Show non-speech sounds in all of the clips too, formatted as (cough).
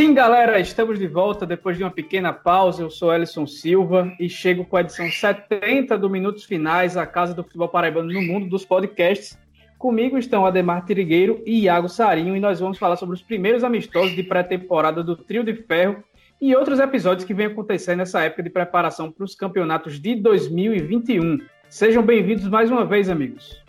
Sim, galera, estamos de volta depois de uma pequena pausa. Eu sou Ellison Silva e chego com a edição 70 do Minutos Finais, a casa do futebol paraibano no mundo dos podcasts. Comigo estão Ademar Tirigueiro e Iago Sarinho e nós vamos falar sobre os primeiros amistosos de pré-temporada do Trio de Ferro e outros episódios que vem acontecendo nessa época de preparação para os campeonatos de 2021. Sejam bem-vindos mais uma vez, amigos.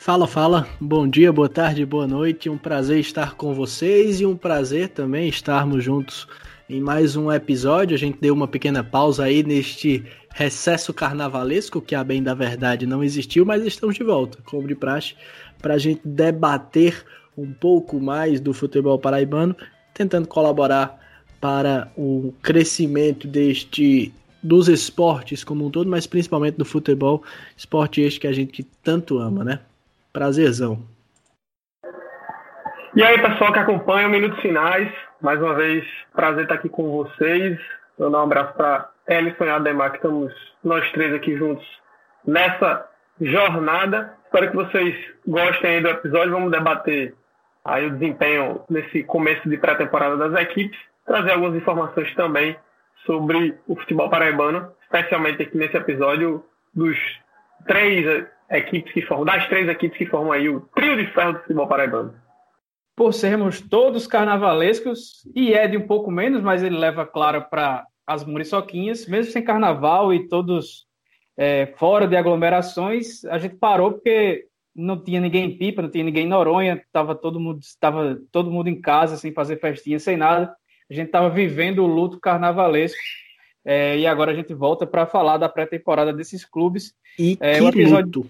Fala, fala. Bom dia, boa tarde, boa noite. Um prazer estar com vocês e um prazer também estarmos juntos em mais um episódio. A gente deu uma pequena pausa aí neste recesso carnavalesco, que a bem da verdade não existiu, mas estamos de volta, como de praxe, para a gente debater um pouco mais do futebol paraibano, tentando colaborar para o crescimento deste dos esportes como um todo, mas principalmente do futebol, esporte este que a gente tanto ama, né? Prazerzão. E aí, pessoal que acompanha o Minutos Finais, mais uma vez, prazer estar aqui com vocês. Eu dar um abraço para Ellison e Ademar, que estamos nós três aqui juntos nessa jornada. Espero que vocês gostem aí do episódio. Vamos debater aí o desempenho nesse começo de pré-temporada das equipes, trazer algumas informações também sobre o futebol paraibano, especialmente aqui nesse episódio dos três equipes que formam, das três equipes que formam aí o trio de ferro do futebol paraibano. Por sermos todos carnavalescos, e Ed um pouco menos, mas ele leva, claro, para as muriçoquinhas, mesmo sem carnaval e todos é, fora de aglomerações, a gente parou porque não tinha ninguém em Pipa, não tinha ninguém em Noronha, estava todo mundo, estava todo mundo em casa, sem fazer festinha, sem nada. A gente estava vivendo o luto carnavalesco. É, e agora a gente volta para falar da pré-temporada desses clubes. E é, que episódio... luto!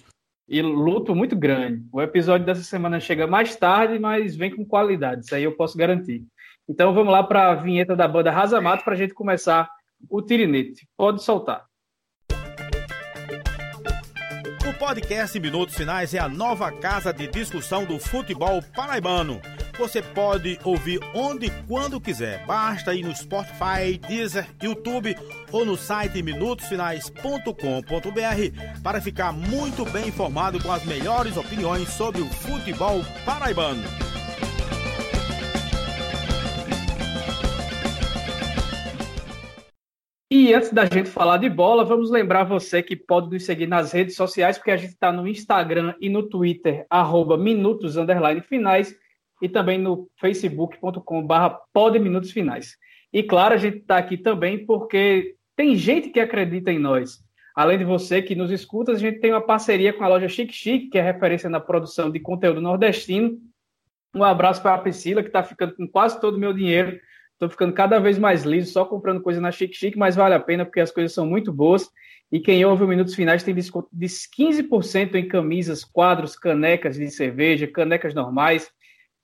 E luto muito grande. O episódio dessa semana chega mais tarde, mas vem com qualidade. Isso aí eu posso garantir. Então vamos lá para a vinheta da banda Razamato para a gente começar o tirinete. Pode soltar. O podcast Minutos Finais é a nova casa de discussão do futebol paraibano. Você pode ouvir onde e quando quiser. Basta ir no Spotify, Deezer, YouTube ou no site minutosfinais.com.br para ficar muito bem informado com as melhores opiniões sobre o futebol paraibano. E antes da gente falar de bola, vamos lembrar você que pode nos seguir nas redes sociais, porque a gente está no Instagram e no Twitter, arroba minutos, finais, e também no facebook.com.br podminutos finais. E claro, a gente está aqui também porque tem gente que acredita em nós. Além de você que nos escuta, a gente tem uma parceria com a loja Chique Chique, que é referência na produção de conteúdo nordestino. Um abraço para a Priscila, que está ficando com quase todo o meu dinheiro. Estou ficando cada vez mais liso, só comprando coisa na Chique Chique, mas vale a pena porque as coisas são muito boas. E quem ouve o Minutos Finais tem desconto de 15% em camisas, quadros, canecas de cerveja, canecas normais,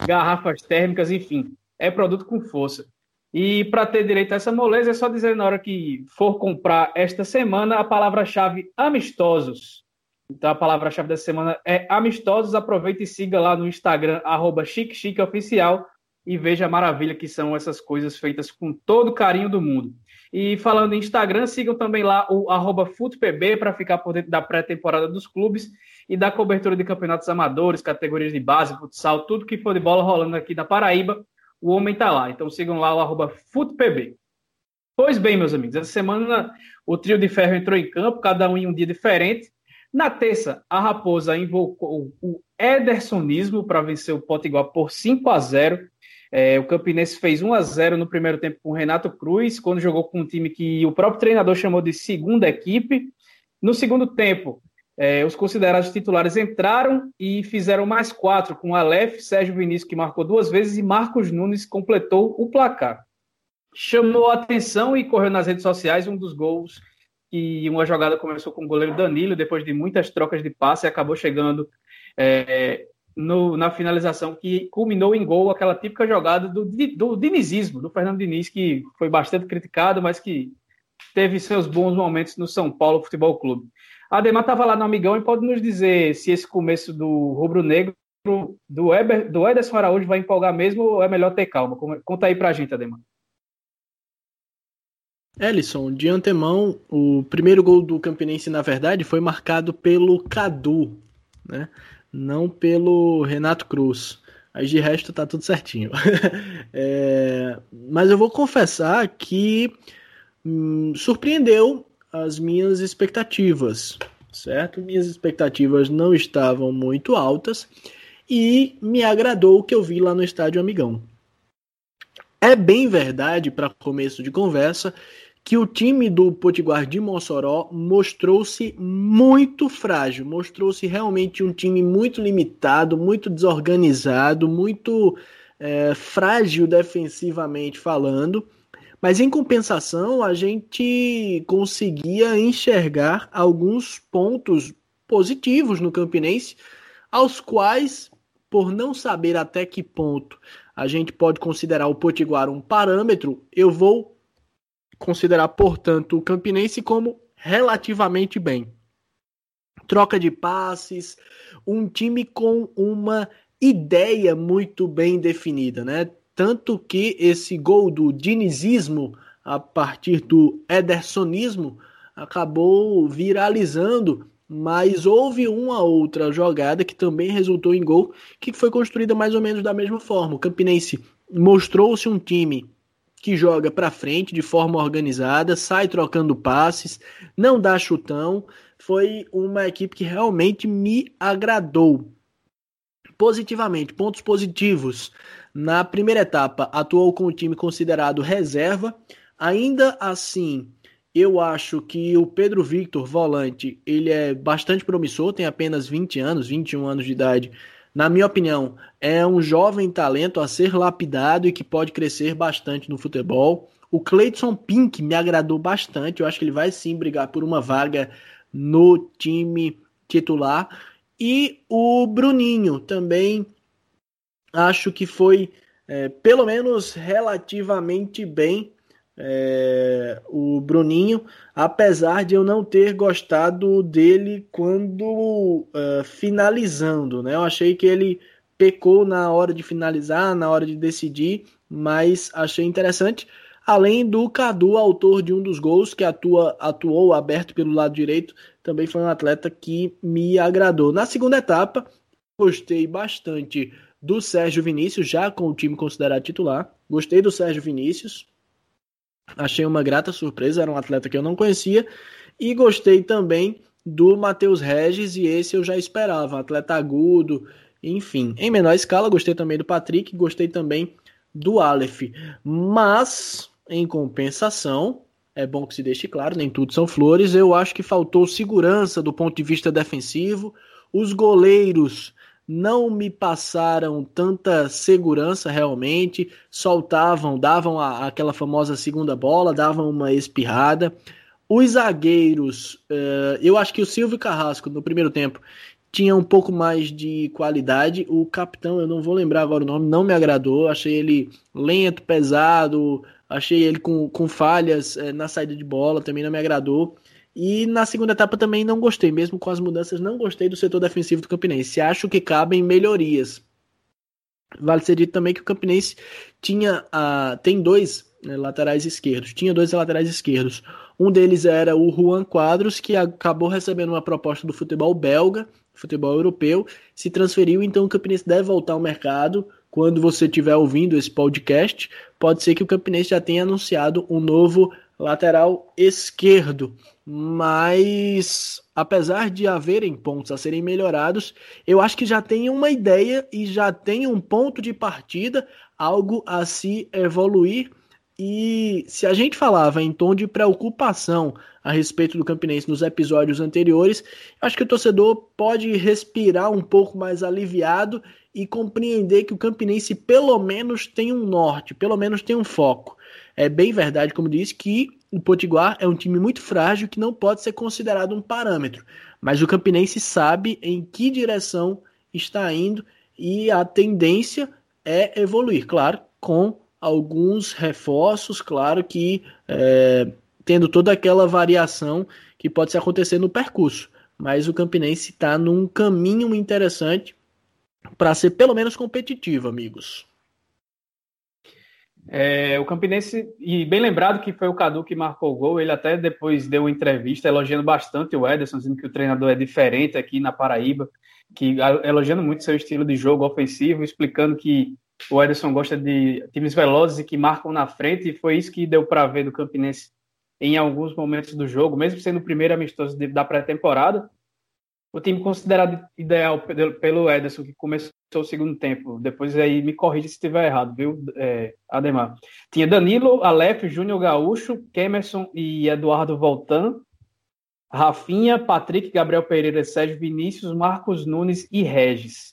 garrafas térmicas, enfim, é produto com força. E para ter direito a essa moleza, é só dizer na hora que for comprar esta semana a palavra-chave amistosos. Então a palavra-chave dessa semana é amistosos. Aproveite e siga lá no Instagram, arroba Oficial, e veja a maravilha que são essas coisas feitas com todo o carinho do mundo. E falando em Instagram, sigam também lá o arroba para ficar por dentro da pré-temporada dos clubes e da cobertura de campeonatos amadores, categorias de base, futsal, tudo que for de bola rolando aqui na Paraíba, o homem está lá. Então sigam lá o arroba FutPB. Pois bem, meus amigos, essa semana o trio de ferro entrou em campo, cada um em um dia diferente. Na terça, a Raposa invocou o Edersonismo para vencer o Potiguar por 5 a 0 é, o Campinense fez 1 a 0 no primeiro tempo com o Renato Cruz, quando jogou com um time que o próprio treinador chamou de segunda equipe. No segundo tempo, é, os considerados titulares entraram e fizeram mais quatro, com Aleph, Sérgio Vinícius, que marcou duas vezes, e Marcos Nunes completou o placar. Chamou a atenção e correu nas redes sociais um dos gols que uma jogada começou com o goleiro Danilo, depois de muitas trocas de passe, acabou chegando é, no, na finalização que culminou em gol, aquela típica jogada do, do dinizismo, do Fernando Diniz, que foi bastante criticado, mas que teve seus bons momentos no São Paulo Futebol Clube. Ademar estava lá no Amigão e pode nos dizer se esse começo do Rubro Negro, do, Eber, do Ederson Araújo, vai empolgar mesmo ou é melhor ter calma? Conta aí pra gente, Ademar. Ellison, de antemão, o primeiro gol do Campinense, na verdade, foi marcado pelo Cadu, né? não pelo Renato Cruz. Mas de resto tá tudo certinho. (laughs) é, mas eu vou confessar que hum, surpreendeu as minhas expectativas, certo? Minhas expectativas não estavam muito altas e me agradou o que eu vi lá no estádio Amigão. É bem verdade, para começo de conversa, que o time do Potiguar de Mossoró mostrou-se muito frágil, mostrou-se realmente um time muito limitado, muito desorganizado, muito é, frágil defensivamente falando. Mas em compensação, a gente conseguia enxergar alguns pontos positivos no Campinense, aos quais, por não saber até que ponto a gente pode considerar o Potiguar um parâmetro, eu vou considerar, portanto, o Campinense como relativamente bem. Troca de passes, um time com uma ideia muito bem definida, né? Tanto que esse gol do dinizismo a partir do edersonismo acabou viralizando, mas houve uma outra jogada que também resultou em gol, que foi construída mais ou menos da mesma forma. O Campinense mostrou-se um time que joga para frente de forma organizada, sai trocando passes, não dá chutão. Foi uma equipe que realmente me agradou positivamente. Pontos positivos. Na primeira etapa, atuou com o time considerado reserva. Ainda assim, eu acho que o Pedro Victor, volante, ele é bastante promissor, tem apenas 20 anos, 21 anos de idade na minha opinião, é um jovem talento a ser lapidado e que pode crescer bastante no futebol. O Cleiton Pink me agradou bastante. Eu acho que ele vai sim brigar por uma vaga no time titular. E o Bruninho também acho que foi, é, pelo menos, relativamente bem é, o Bruninho, apesar de eu não ter gostado dele quando uh, finalizando, né? Eu achei que ele pecou na hora de finalizar, na hora de decidir, mas achei interessante. Além do Cadu, autor de um dos gols que atua, atuou aberto pelo lado direito, também foi um atleta que me agradou. Na segunda etapa, gostei bastante do Sérgio Vinícius, já com o time considerado titular. Gostei do Sérgio Vinícius, Achei uma grata surpresa, era um atleta que eu não conhecia. E gostei também do Matheus Regis, e esse eu já esperava, atleta agudo, enfim. Em menor escala, gostei também do Patrick, gostei também do Aleph. Mas, em compensação, é bom que se deixe claro, nem tudo são flores. Eu acho que faltou segurança do ponto de vista defensivo. Os goleiros não me passaram tanta segurança realmente, soltavam, davam a, aquela famosa segunda bola, davam uma espirrada. Os zagueiros, uh, eu acho que o Silvio Carrasco no primeiro tempo tinha um pouco mais de qualidade. O capitão, eu não vou lembrar agora o nome, não me agradou. Achei ele lento, pesado, achei ele com, com falhas uh, na saída de bola, também não me agradou. E na segunda etapa também não gostei, mesmo com as mudanças, não gostei do setor defensivo do Campinense. Acho que cabem melhorias. Vale ser dito também que o Campinense tinha uh, tem dois né, laterais esquerdos. Tinha dois laterais esquerdos. Um deles era o Juan Quadros, que acabou recebendo uma proposta do futebol belga, futebol europeu, se transferiu, então o Campinense deve voltar ao mercado. Quando você estiver ouvindo esse podcast, pode ser que o Campinense já tenha anunciado um novo lateral esquerdo. Mas, apesar de haverem pontos a serem melhorados, eu acho que já tem uma ideia e já tem um ponto de partida, algo a se evoluir. E se a gente falava em tom de preocupação a respeito do Campinense nos episódios anteriores, acho que o torcedor pode respirar um pouco mais aliviado e compreender que o Campinense pelo menos tem um norte, pelo menos tem um foco. É bem verdade, como disse, que o Potiguar é um time muito frágil que não pode ser considerado um parâmetro. Mas o Campinense sabe em que direção está indo e a tendência é evoluir, claro, com alguns reforços, claro que é, tendo toda aquela variação que pode se acontecer no percurso. Mas o Campinense está num caminho interessante para ser pelo menos competitivo, amigos. É, o Campinense, e bem lembrado que foi o Cadu que marcou o gol, ele até depois deu uma entrevista elogiando bastante o Ederson, dizendo que o treinador é diferente aqui na Paraíba, que elogiando muito seu estilo de jogo ofensivo, explicando que o Ederson gosta de times velozes e que marcam na frente, e foi isso que deu para ver do Campinense em alguns momentos do jogo, mesmo sendo o primeiro amistoso da pré-temporada. O time considerado ideal pelo Ederson, que começou o segundo tempo. Depois aí me corrija se estiver errado, viu, é, Ademar? Tinha Danilo, Aleph, Júnior Gaúcho, Kemerson e Eduardo Voltan. Rafinha, Patrick, Gabriel Pereira, Sérgio Vinícius, Marcos Nunes e Regis.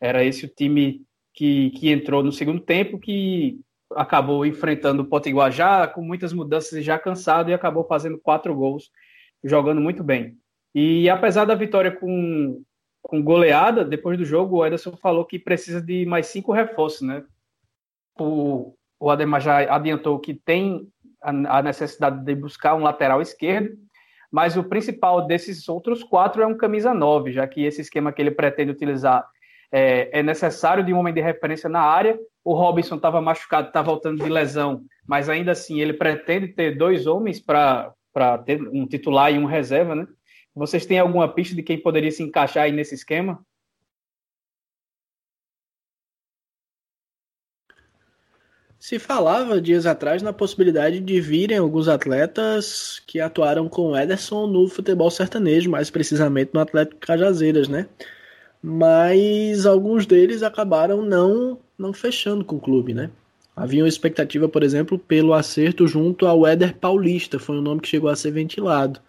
Era esse o time que, que entrou no segundo tempo, que acabou enfrentando o Potiguar já com muitas mudanças e já cansado e acabou fazendo quatro gols, jogando muito bem. E apesar da vitória com, com goleada, depois do jogo, o Ederson falou que precisa de mais cinco reforços, né? O, o Ademar já adiantou que tem a, a necessidade de buscar um lateral esquerdo, mas o principal desses outros quatro é um camisa 9, já que esse esquema que ele pretende utilizar é, é necessário de um homem de referência na área. O Robinson estava machucado, está voltando de lesão, mas ainda assim ele pretende ter dois homens para ter um titular e um reserva, né? Vocês têm alguma pista de quem poderia se encaixar aí nesse esquema? Se falava dias atrás na possibilidade de virem alguns atletas que atuaram com o Ederson no futebol sertanejo, mais precisamente no Atlético Cajazeiras, né? Mas alguns deles acabaram não não fechando com o clube, né? Havia uma expectativa, por exemplo, pelo acerto junto ao Éder Paulista, foi um nome que chegou a ser ventilado.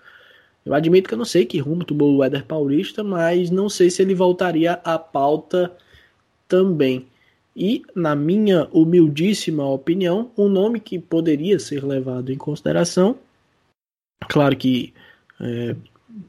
Eu admito que eu não sei que rumo tomou o Éder Paulista, mas não sei se ele voltaria à pauta também. E, na minha humildíssima opinião, um nome que poderia ser levado em consideração, claro que é,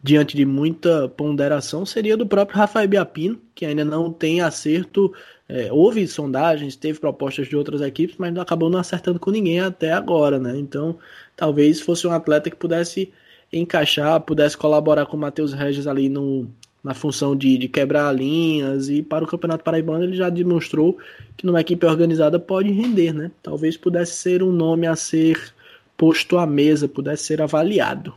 diante de muita ponderação, seria do próprio Rafael Biapino, que ainda não tem acerto. É, houve sondagens, teve propostas de outras equipes, mas acabou não acertando com ninguém até agora, né? Então, talvez fosse um atleta que pudesse encaixar, pudesse colaborar com o Matheus Regis ali no, na função de, de quebrar linhas e para o Campeonato Paraibano ele já demonstrou que numa equipe organizada pode render, né? Talvez pudesse ser um nome a ser posto à mesa, pudesse ser avaliado.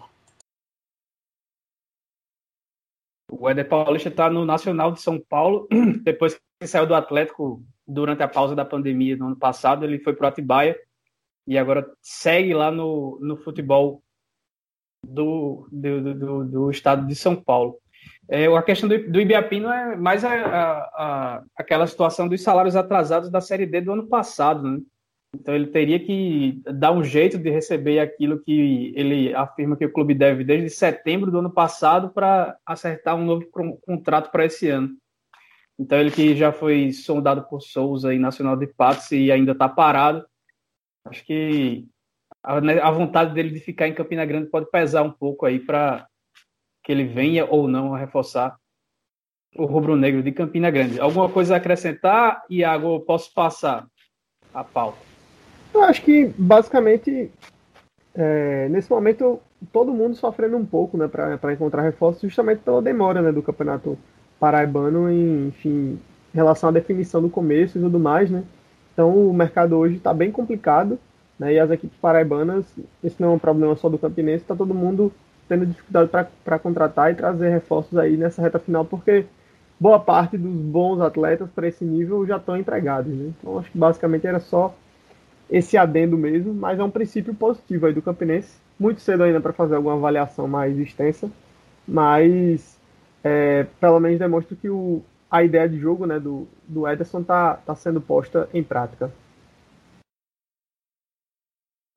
O Éder Paulista está no Nacional de São Paulo, (clears throat) depois que saiu do Atlético durante a pausa da pandemia no ano passado, ele foi para o Atibaia e agora segue lá no, no futebol do, do, do, do estado de São Paulo. É, a questão do, do Ibiapino é mais a, a, a, aquela situação dos salários atrasados da Série D do ano passado. Né? Então ele teria que dar um jeito de receber aquilo que ele afirma que o clube deve desde setembro do ano passado para acertar um novo contrato para esse ano. Então ele que já foi sondado por Souza e Nacional de Patos e ainda está parado, acho que a, né, a vontade dele de ficar em Campina Grande pode pesar um pouco aí para que ele venha ou não a reforçar o rubro-negro de Campina Grande. Alguma coisa a acrescentar, Iago? Eu posso passar a pauta? Eu acho que, basicamente, é, nesse momento, todo mundo sofrendo um pouco né, para encontrar reforços, justamente pela demora né, do campeonato paraibano em, enfim, em relação à definição do começo e tudo mais. Né? Então, o mercado hoje está bem complicado. Né? E as equipes paraibanas, esse não é um problema só do Campinense, está todo mundo tendo dificuldade para contratar e trazer reforços aí nessa reta final, porque boa parte dos bons atletas para esse nível já estão empregados. Né? Então acho que basicamente era só esse adendo mesmo, mas é um princípio positivo aí do Campinense. Muito cedo ainda para fazer alguma avaliação mais extensa, mas é, pelo menos demonstra que o, a ideia de jogo né, do, do Ederson está tá sendo posta em prática.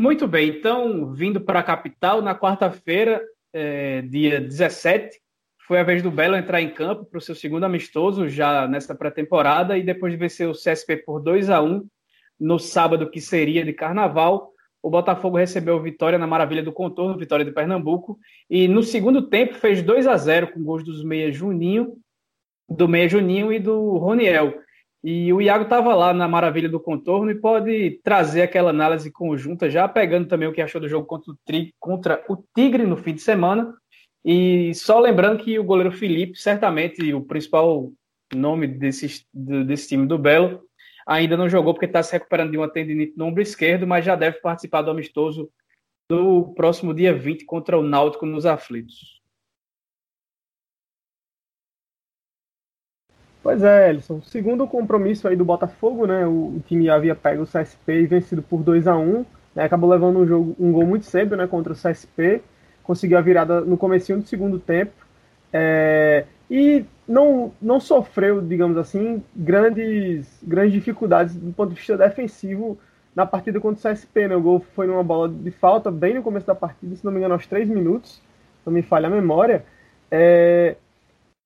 Muito bem, então, vindo para a capital, na quarta-feira, é, dia 17, foi a vez do Belo entrar em campo para o seu segundo amistoso já nesta pré-temporada e depois de vencer o CSP por 2 a 1 no sábado que seria de carnaval, o Botafogo recebeu vitória na Maravilha do Contorno, vitória de Pernambuco, e no segundo tempo fez 2 a 0 com gols dos meia Juninho, do meia Juninho e do Roniel. E o Iago estava lá na maravilha do contorno e pode trazer aquela análise conjunta, já pegando também o que achou do jogo contra o, tri, contra o Tigre no fim de semana. E só lembrando que o goleiro Felipe, certamente o principal nome desse, desse time do Belo, ainda não jogou porque está se recuperando de uma tendinite no ombro esquerdo, mas já deve participar do amistoso do próximo dia 20 contra o Náutico nos aflitos. Pois é, Ellison. Segundo compromisso aí do Botafogo, né? O, o time havia pego o CSP e vencido por 2 a 1 né, Acabou levando um, jogo, um gol muito cedo né, contra o CSP. Conseguiu a virada no comecinho do segundo tempo. É, e não, não sofreu, digamos assim, grandes, grandes dificuldades do ponto de vista defensivo na partida contra o CSP. Né? O gol foi numa bola de falta bem no começo da partida, se não me engano, aos 3 minutos, não me falha a memória. É,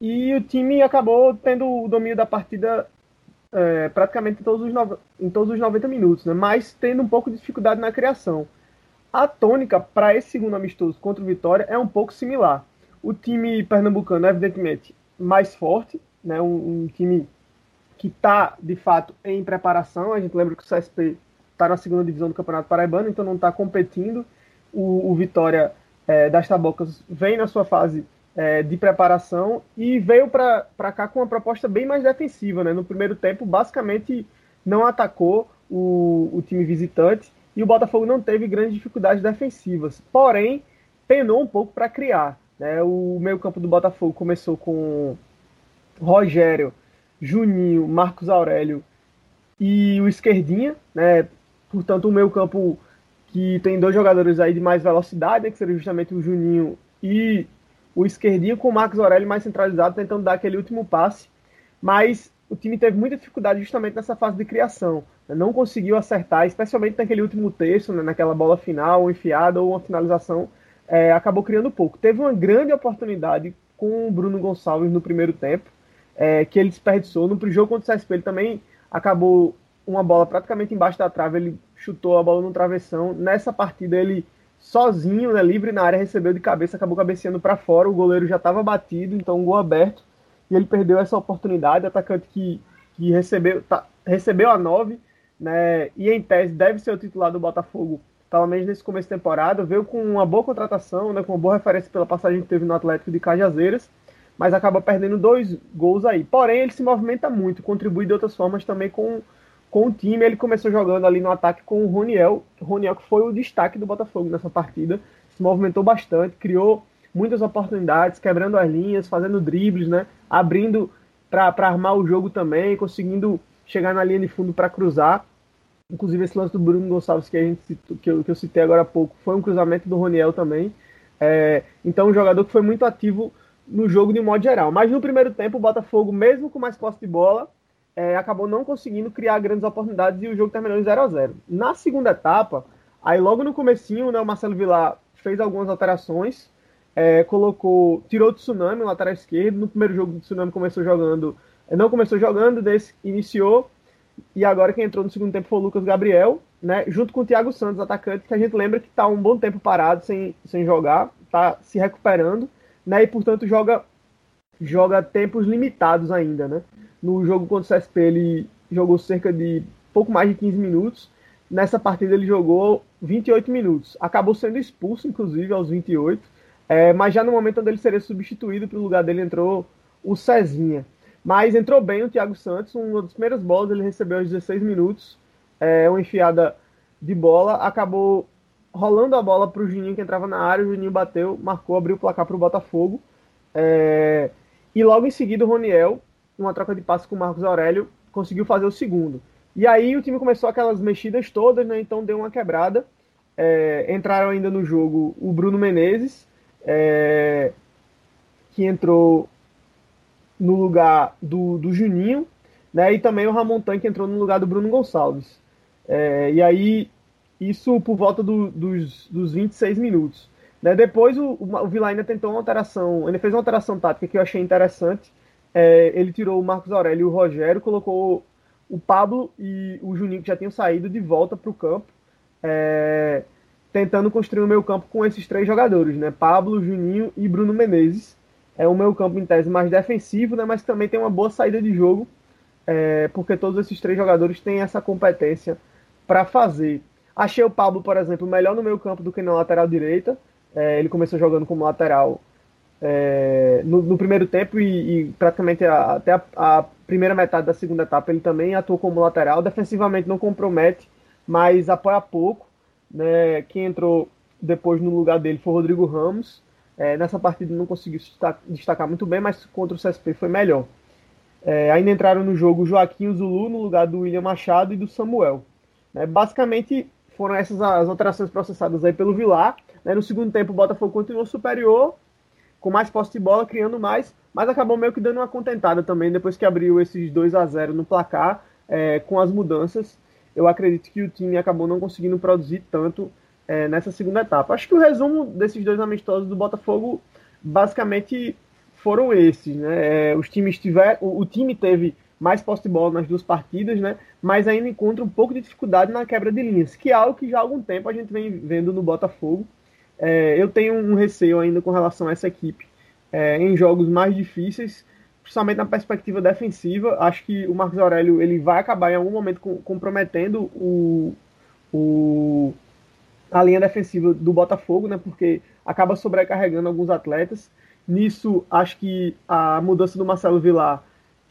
e o time acabou tendo o domínio da partida é, praticamente em todos, os em todos os 90 minutos, né? mas tendo um pouco de dificuldade na criação. A tônica para esse segundo amistoso contra o Vitória é um pouco similar. O time pernambucano, evidentemente, mais forte, né? um, um time que está, de fato, em preparação. A gente lembra que o CSP está na segunda divisão do Campeonato Paraibano, então não está competindo. O, o Vitória é, das Tabocas vem na sua fase é, de preparação e veio para cá com uma proposta bem mais defensiva. Né? No primeiro tempo, basicamente, não atacou o, o time visitante e o Botafogo não teve grandes dificuldades defensivas. Porém, penou um pouco para criar. Né? O meio-campo do Botafogo começou com Rogério, Juninho, Marcos Aurélio e o Esquerdinha. Né? Portanto, o meio-campo que tem dois jogadores aí de mais velocidade, né? que seria justamente o Juninho e o esquerdinho com o Marcos Aurélio mais centralizado, tentando dar aquele último passe, mas o time teve muita dificuldade justamente nessa fase de criação. Né? Não conseguiu acertar, especialmente naquele último terço, né? naquela bola final, enfiada ou uma finalização, é, acabou criando pouco. Teve uma grande oportunidade com o Bruno Gonçalves no primeiro tempo, é, que ele desperdiçou. No jogo contra o CSP ele também acabou uma bola praticamente embaixo da trave, ele chutou a bola no travessão. Nessa partida ele sozinho, né, livre na área, recebeu de cabeça, acabou cabeceando para fora, o goleiro já estava batido, então um gol aberto, e ele perdeu essa oportunidade, atacante que, que recebeu, tá, recebeu a 9, né, e em tese deve ser o titular do Botafogo, pelo menos nesse começo de temporada, veio com uma boa contratação, né, com uma boa referência pela passagem que teve no Atlético de Cajazeiras, mas acaba perdendo dois gols aí. Porém, ele se movimenta muito, contribui de outras formas também com com o time. Ele começou jogando ali no ataque com o Roniel, Roniel que foi o destaque do Botafogo nessa partida, se movimentou bastante, criou muitas oportunidades, quebrando as linhas, fazendo dribles, né? abrindo para armar o jogo também, conseguindo chegar na linha de fundo para cruzar. Inclusive esse lance do Bruno Gonçalves que, a gente que, eu, que eu citei agora há pouco foi um cruzamento do Roniel também. É, então um jogador que foi muito ativo no jogo de modo geral. Mas no primeiro tempo o Botafogo, mesmo com mais posse de bola, é, acabou não conseguindo criar grandes oportunidades e o jogo terminou em 0 a 0 Na segunda etapa, aí logo no comecinho, né, o Marcelo Vilar fez algumas alterações, é, colocou, tirou o Tsunami, o lateral esquerdo, no primeiro jogo o Tsunami começou jogando, é, não começou jogando, desse, iniciou, e agora quem entrou no segundo tempo foi o Lucas Gabriel, né, junto com o Thiago Santos, atacante, que a gente lembra que está um bom tempo parado, sem, sem jogar, está se recuperando, né, e portanto joga, joga tempos limitados ainda, né. No jogo contra o CSP, ele jogou cerca de pouco mais de 15 minutos. Nessa partida, ele jogou 28 minutos. Acabou sendo expulso, inclusive, aos 28. É, mas já no momento onde ele seria substituído, para o lugar dele entrou o Cezinha. Mas entrou bem o Thiago Santos. Uma das primeiras bolas ele recebeu aos 16 minutos. É, uma enfiada de bola. Acabou rolando a bola para o Juninho que entrava na área. O Juninho bateu, marcou, abriu o placar para o Botafogo. É, e logo em seguida o Roniel uma troca de passe com o Marcos Aurélio, conseguiu fazer o segundo. E aí o time começou aquelas mexidas todas, né? Então deu uma quebrada. É, entraram ainda no jogo o Bruno Menezes, é, que entrou no lugar do, do Juninho, né? E também o Ramon que entrou no lugar do Bruno Gonçalves. É, e aí, isso por volta do, dos, dos 26 minutos. Né? Depois o, o Vila ainda tentou uma alteração, ele fez uma alteração tática que eu achei interessante, é, ele tirou o Marcos Aurélio e o Rogério, colocou o Pablo e o Juninho, que já tinham saído, de volta para o campo, é, tentando construir o meio campo com esses três jogadores, né? Pablo, Juninho e Bruno Menezes. É um meio campo em tese mais defensivo, né? mas também tem uma boa saída de jogo, é, porque todos esses três jogadores têm essa competência para fazer. Achei o Pablo, por exemplo, melhor no meio campo do que na lateral direita. É, ele começou jogando como lateral é, no, no, primeiro tempo e, e praticamente a, até a, a, primeira metade da segunda etapa ele também atuou como lateral. Defensivamente não compromete, mas apoia pouco. Né? Quem entrou depois no lugar dele foi o Rodrigo Ramos. É, nessa partida não conseguiu destacar muito bem, mas contra o CSP foi melhor. É, ainda entraram no jogo Joaquim Zulu no lugar do William Machado e do Samuel. Né? Basicamente foram essas as alterações processadas aí pelo Vilar. Né? No segundo tempo o Botafogo continuou superior, com mais posse de bola, criando mais, mas acabou meio que dando uma contentada também depois que abriu esses 2 a 0 no placar é, com as mudanças. Eu acredito que o time acabou não conseguindo produzir tanto é, nessa segunda etapa. Acho que o resumo desses dois amistosos do Botafogo basicamente foram esses, né? É, os times tiver, o, o, time teve mais posse de bola nas duas partidas, né? Mas ainda encontra um pouco de dificuldade na quebra de linhas, que é algo que já há algum tempo a gente vem vendo no Botafogo. É, eu tenho um receio ainda com relação a essa equipe é, em jogos mais difíceis, principalmente na perspectiva defensiva. Acho que o Marcos Aurélio ele vai acabar em algum momento comprometendo o, o a linha defensiva do Botafogo, né? Porque acaba sobrecarregando alguns atletas. Nisso, acho que a mudança do Marcelo Vilar,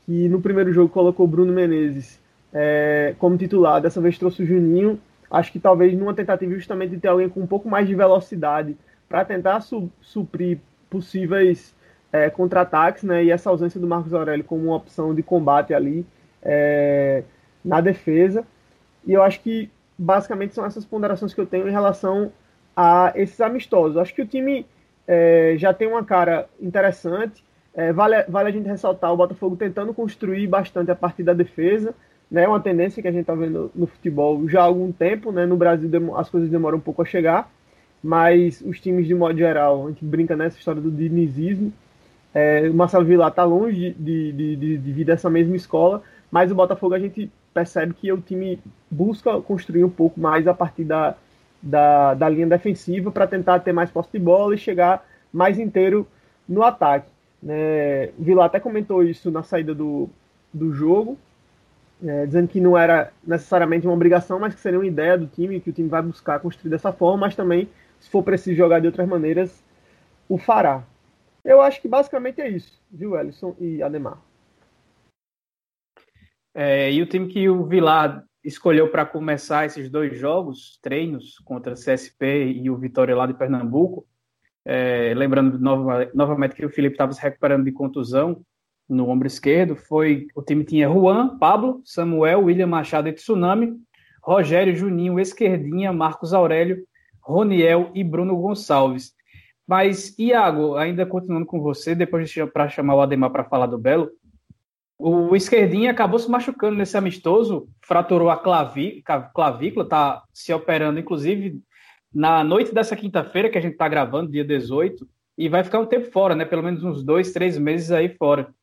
que no primeiro jogo colocou Bruno Menezes é, como titular, dessa vez trouxe o Juninho. Acho que talvez numa tentativa justamente de ter alguém com um pouco mais de velocidade para tentar su suprir possíveis é, contra-ataques, né? E essa ausência do Marcos Aurélio como uma opção de combate ali é, na defesa. E eu acho que basicamente são essas ponderações que eu tenho em relação a esses amistosos. Acho que o time é, já tem uma cara interessante. É, vale, vale a gente ressaltar o Botafogo tentando construir bastante a partir da defesa. Né, uma tendência que a gente está vendo no futebol já há algum tempo. Né, no Brasil as coisas demoram um pouco a chegar, mas os times, de modo geral, a gente brinca nessa história do dinizismo. É, o Marcelo Vilar está longe de, de, de, de vir dessa mesma escola, mas o Botafogo a gente percebe que o time busca construir um pouco mais a partir da, da, da linha defensiva para tentar ter mais posse de bola e chegar mais inteiro no ataque. Né? O Vila até comentou isso na saída do, do jogo, é, dizendo que não era necessariamente uma obrigação, mas que seria uma ideia do time, que o time vai buscar construir dessa forma, mas também, se for preciso jogar de outras maneiras, o fará. Eu acho que basicamente é isso, viu, Ellison e Ademar. É, e o time que o Vilar escolheu para começar esses dois jogos, treinos contra CSP e o Vitória lá de Pernambuco, é, lembrando nova, novamente que o Felipe estava se recuperando de contusão no ombro esquerdo, foi o time tinha Juan, Pablo, Samuel, William Machado e Tsunami, Rogério, Juninho, Esquerdinha, Marcos Aurélio, Roniel e Bruno Gonçalves. Mas, Iago, ainda continuando com você, depois para chamar o Ademar para falar do Belo, o esquerdinho acabou se machucando nesse amistoso, fraturou a claví, clavícula, está se operando, inclusive, na noite dessa quinta-feira, que a gente está gravando, dia 18, e vai ficar um tempo fora, né? Pelo menos uns dois, três meses aí fora.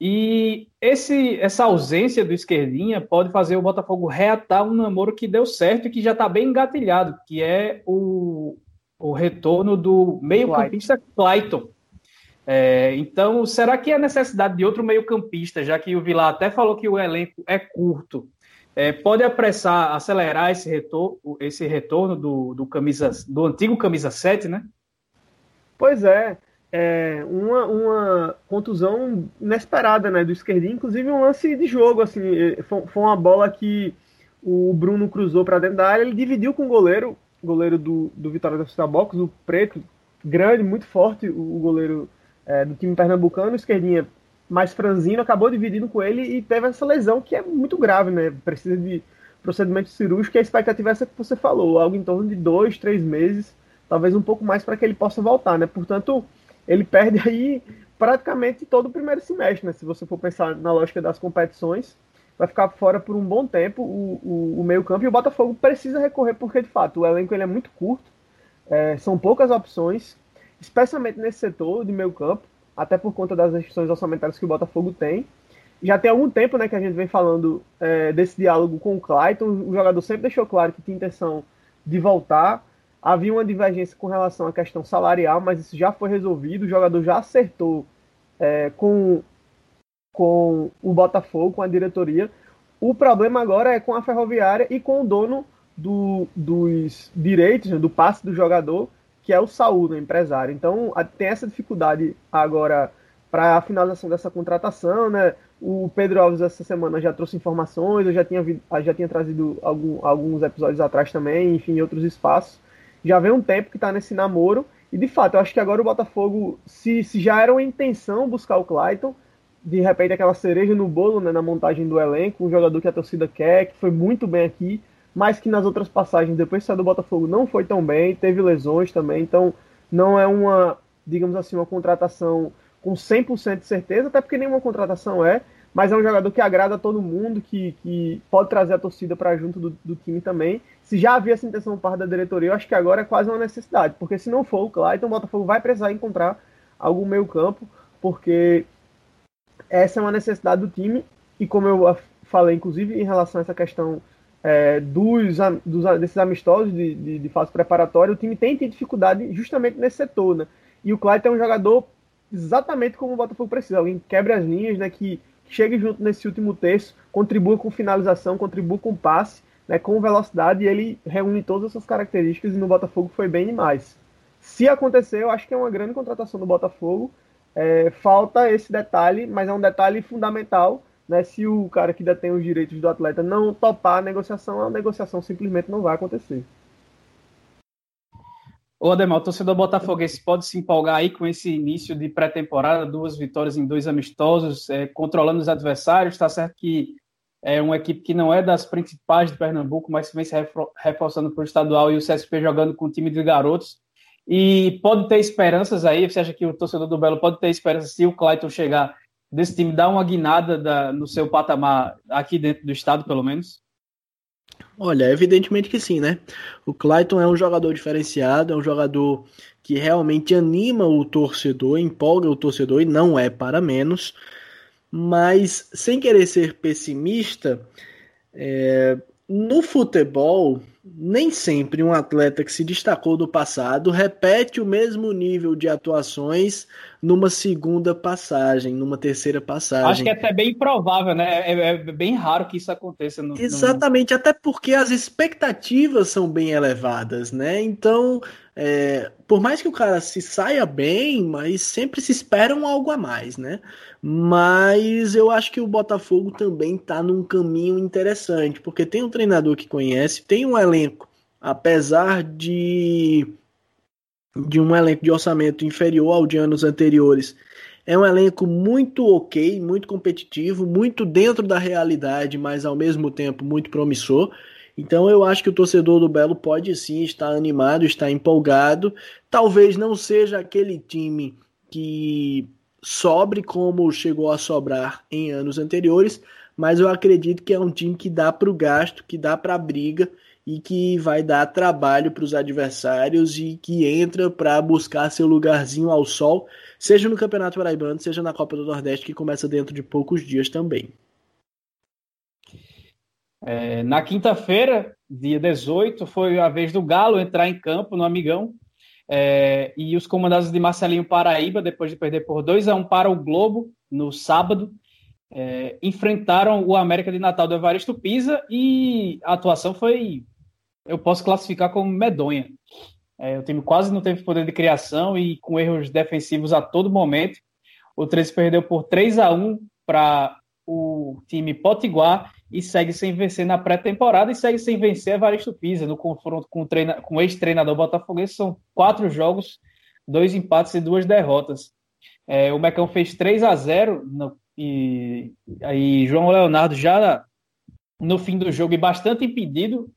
E esse, essa ausência do esquerdinha pode fazer o Botafogo reatar um namoro que deu certo e que já está bem engatilhado, que é o, o retorno do meio-campista Clayton é, então, será que há necessidade de outro meio-campista, já que o Vilar até falou que o elenco é curto? É, pode apressar, acelerar esse retorno, esse retorno do, do, camisa, do antigo camisa 7, né? Pois é, é uma, uma contusão inesperada né, do esquerdinho, inclusive um lance de jogo, assim, foi, foi uma bola que o Bruno cruzou para dentro da área, ele dividiu com o goleiro, goleiro do, do Vitória da Cidade Box, o Preto, grande, muito forte, o goleiro é, do time pernambucano, o esquerdinha mais franzino, acabou dividindo com ele e teve essa lesão que é muito grave, né? Precisa de procedimento cirúrgico e a expectativa é essa que você falou, algo em torno de dois, três meses, talvez um pouco mais para que ele possa voltar, né? Portanto, ele perde aí praticamente todo o primeiro semestre, né? Se você for pensar na lógica das competições, vai ficar fora por um bom tempo o, o, o meio campo e o Botafogo precisa recorrer porque, de fato, o elenco ele é muito curto, é, são poucas opções, especialmente nesse setor de meio campo, até por conta das restrições orçamentárias que o Botafogo tem. Já tem algum tempo né, que a gente vem falando é, desse diálogo com o Clayton. O jogador sempre deixou claro que tinha intenção de voltar. Havia uma divergência com relação à questão salarial, mas isso já foi resolvido. O jogador já acertou é, com, com o Botafogo, com a diretoria. O problema agora é com a Ferroviária e com o dono do, dos direitos, né, do passe do jogador, que é o Saúl, o empresário. Então, tem essa dificuldade agora para a finalização dessa contratação, né? O Pedro Alves essa semana já trouxe informações, eu já tinha, já tinha trazido algum, alguns episódios atrás também, enfim, em outros espaços. Já vem um tempo que está nesse namoro, e de fato, eu acho que agora o Botafogo, se, se já era uma intenção buscar o Clayton, de repente aquela cereja no bolo, né, na montagem do elenco, um jogador que a torcida quer, que foi muito bem aqui, mas que nas outras passagens, depois de sair do Botafogo, não foi tão bem, teve lesões também, então não é uma, digamos assim, uma contratação com 100% de certeza, até porque nenhuma contratação é, mas é um jogador que agrada a todo mundo, que, que pode trazer a torcida para junto do, do, time também. Se já havia essa intenção parte da diretoria, eu acho que agora é quase uma necessidade, porque se não for o Clayton, o Botafogo vai precisar encontrar algum meio campo, porque essa é uma necessidade do time, e como eu falei, inclusive, em relação a essa questão é, dos, dos, desses amistosos de, de, de, fase preparatória, o time tem tido dificuldade justamente nesse setor, né? E o Clayton é um jogador exatamente como o Botafogo precisa, alguém que quebre as linhas, né? Que chegue junto nesse último terço, contribua com finalização, contribua com passe, né? Com velocidade, ele reúne todas essas características e no Botafogo foi bem demais. Se acontecer, eu acho que é uma grande contratação do Botafogo. É, falta esse detalhe, mas é um detalhe fundamental né, se o cara que detém os direitos do atleta não topar a negociação, a negociação simplesmente não vai acontecer. Ô Ademar, o torcedor botafoguense pode se empolgar aí com esse início de pré-temporada, duas vitórias em dois amistosos, é, controlando os adversários. Está certo que é uma equipe que não é das principais de Pernambuco, mas vem se reforçando para o estadual e o CSP jogando com o time de garotos. E pode ter esperanças aí, você acha que o torcedor do Belo pode ter esperanças se o Clayton chegar desse time dar uma guinada da, no seu patamar aqui dentro do estado, pelo menos? Olha, evidentemente que sim, né? O Clayton é um jogador diferenciado, é um jogador que realmente anima o torcedor, empolga o torcedor e não é para menos. Mas, sem querer ser pessimista, é, no futebol, nem sempre um atleta que se destacou do passado repete o mesmo nível de atuações numa segunda passagem, numa terceira passagem. Acho que é até bem improvável, né? É, é, é bem raro que isso aconteça. No, Exatamente, no... até porque as expectativas são bem elevadas, né? Então, é, por mais que o cara se saia bem, mas sempre se espera um algo a mais, né? Mas eu acho que o Botafogo também está num caminho interessante, porque tem um treinador que conhece, tem um elenco, apesar de de um elenco de orçamento inferior ao de anos anteriores. É um elenco muito ok, muito competitivo, muito dentro da realidade, mas ao mesmo tempo muito promissor. Então eu acho que o torcedor do Belo pode sim estar animado, estar empolgado. Talvez não seja aquele time que sobre como chegou a sobrar em anos anteriores, mas eu acredito que é um time que dá para o gasto, que dá para a briga e que vai dar trabalho para os adversários e que entra para buscar seu lugarzinho ao sol, seja no Campeonato Paraibano, seja na Copa do Nordeste, que começa dentro de poucos dias também. É, na quinta-feira, dia 18, foi a vez do Galo entrar em campo no Amigão. É, e os comandados de Marcelinho Paraíba, depois de perder por 2 a 1 para o Globo no sábado, é, enfrentaram o América de Natal do Evaristo Pisa e a atuação foi eu posso classificar como medonha. É, o time quase não teve poder de criação e com erros defensivos a todo momento. O 13 perdeu por 3 a 1 para o time Potiguar e segue sem vencer na pré-temporada e segue sem vencer Evaristo Pisa no confronto com o, treina, com ex-treinador botafoguense. São quatro jogos, dois empates e duas derrotas. É, o Mecão fez 3 a 0 no, e aí João Leonardo já no fim do jogo e bastante impedido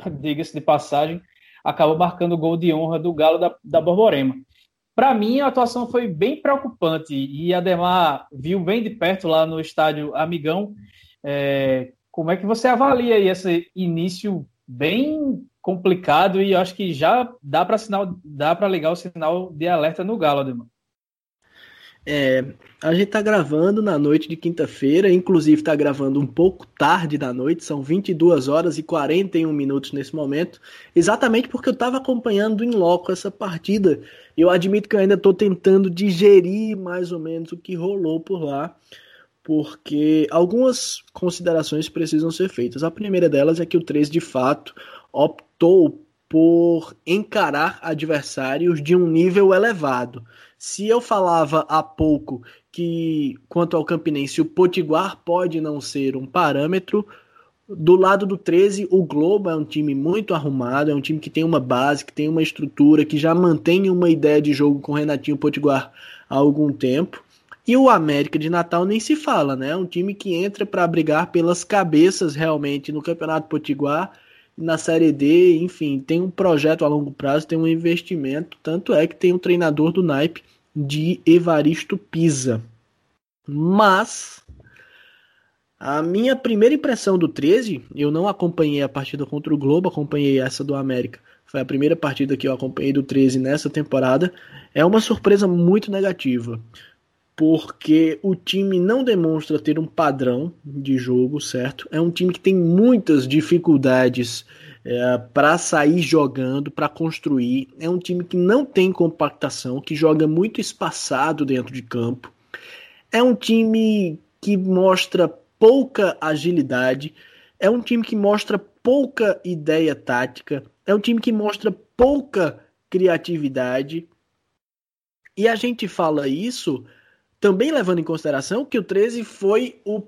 (laughs) diga-se de passagem, acabou marcando o gol de honra do Galo da, da Borborema. Para mim, a atuação foi bem preocupante e Ademar viu bem de perto lá no estádio Amigão. É, como é que você avalia aí esse início bem complicado e acho que já dá para sinal, dá para ligar o sinal de alerta no Galo, Ademar? É, a gente tá gravando na noite de quinta-feira, inclusive tá gravando um pouco tarde da noite, são 22 horas e 41 minutos nesse momento, exatamente porque eu tava acompanhando em loco essa partida. Eu admito que eu ainda tô tentando digerir mais ou menos o que rolou por lá, porque algumas considerações precisam ser feitas. A primeira delas é que o 3 de fato optou por encarar adversários de um nível elevado. Se eu falava há pouco que, quanto ao Campinense, o Potiguar pode não ser um parâmetro, do lado do 13, o Globo é um time muito arrumado, é um time que tem uma base, que tem uma estrutura, que já mantém uma ideia de jogo com o Renatinho Potiguar há algum tempo. E o América de Natal nem se fala, né? É um time que entra para brigar pelas cabeças realmente no Campeonato Potiguar, na Série D, enfim, tem um projeto a longo prazo, tem um investimento, tanto é que tem um treinador do naipe de Evaristo Pisa. Mas a minha primeira impressão do 13, eu não acompanhei a partida contra o Globo, acompanhei essa do América. Foi a primeira partida que eu acompanhei do 13 nessa temporada. É uma surpresa muito negativa, porque o time não demonstra ter um padrão de jogo, certo? É um time que tem muitas dificuldades é, para sair jogando, para construir. É um time que não tem compactação, que joga muito espaçado dentro de campo. É um time que mostra pouca agilidade, é um time que mostra pouca ideia tática, é um time que mostra pouca criatividade. E a gente fala isso também levando em consideração que o 13 foi o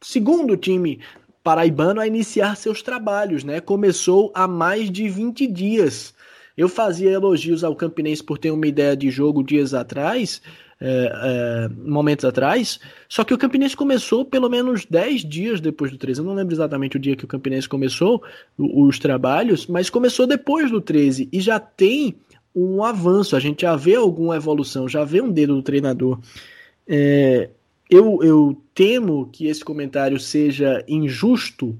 segundo time paraibano a iniciar seus trabalhos, né? Começou há mais de 20 dias. Eu fazia elogios ao Campinense por ter uma ideia de jogo dias atrás, é, é, momentos atrás. Só que o Campinense começou pelo menos 10 dias depois do 13. Eu não lembro exatamente o dia que o Campinense começou os trabalhos, mas começou depois do 13 e já tem um avanço. A gente já vê alguma evolução, já vê um dedo do treinador. É, eu, eu temo que esse comentário seja injusto,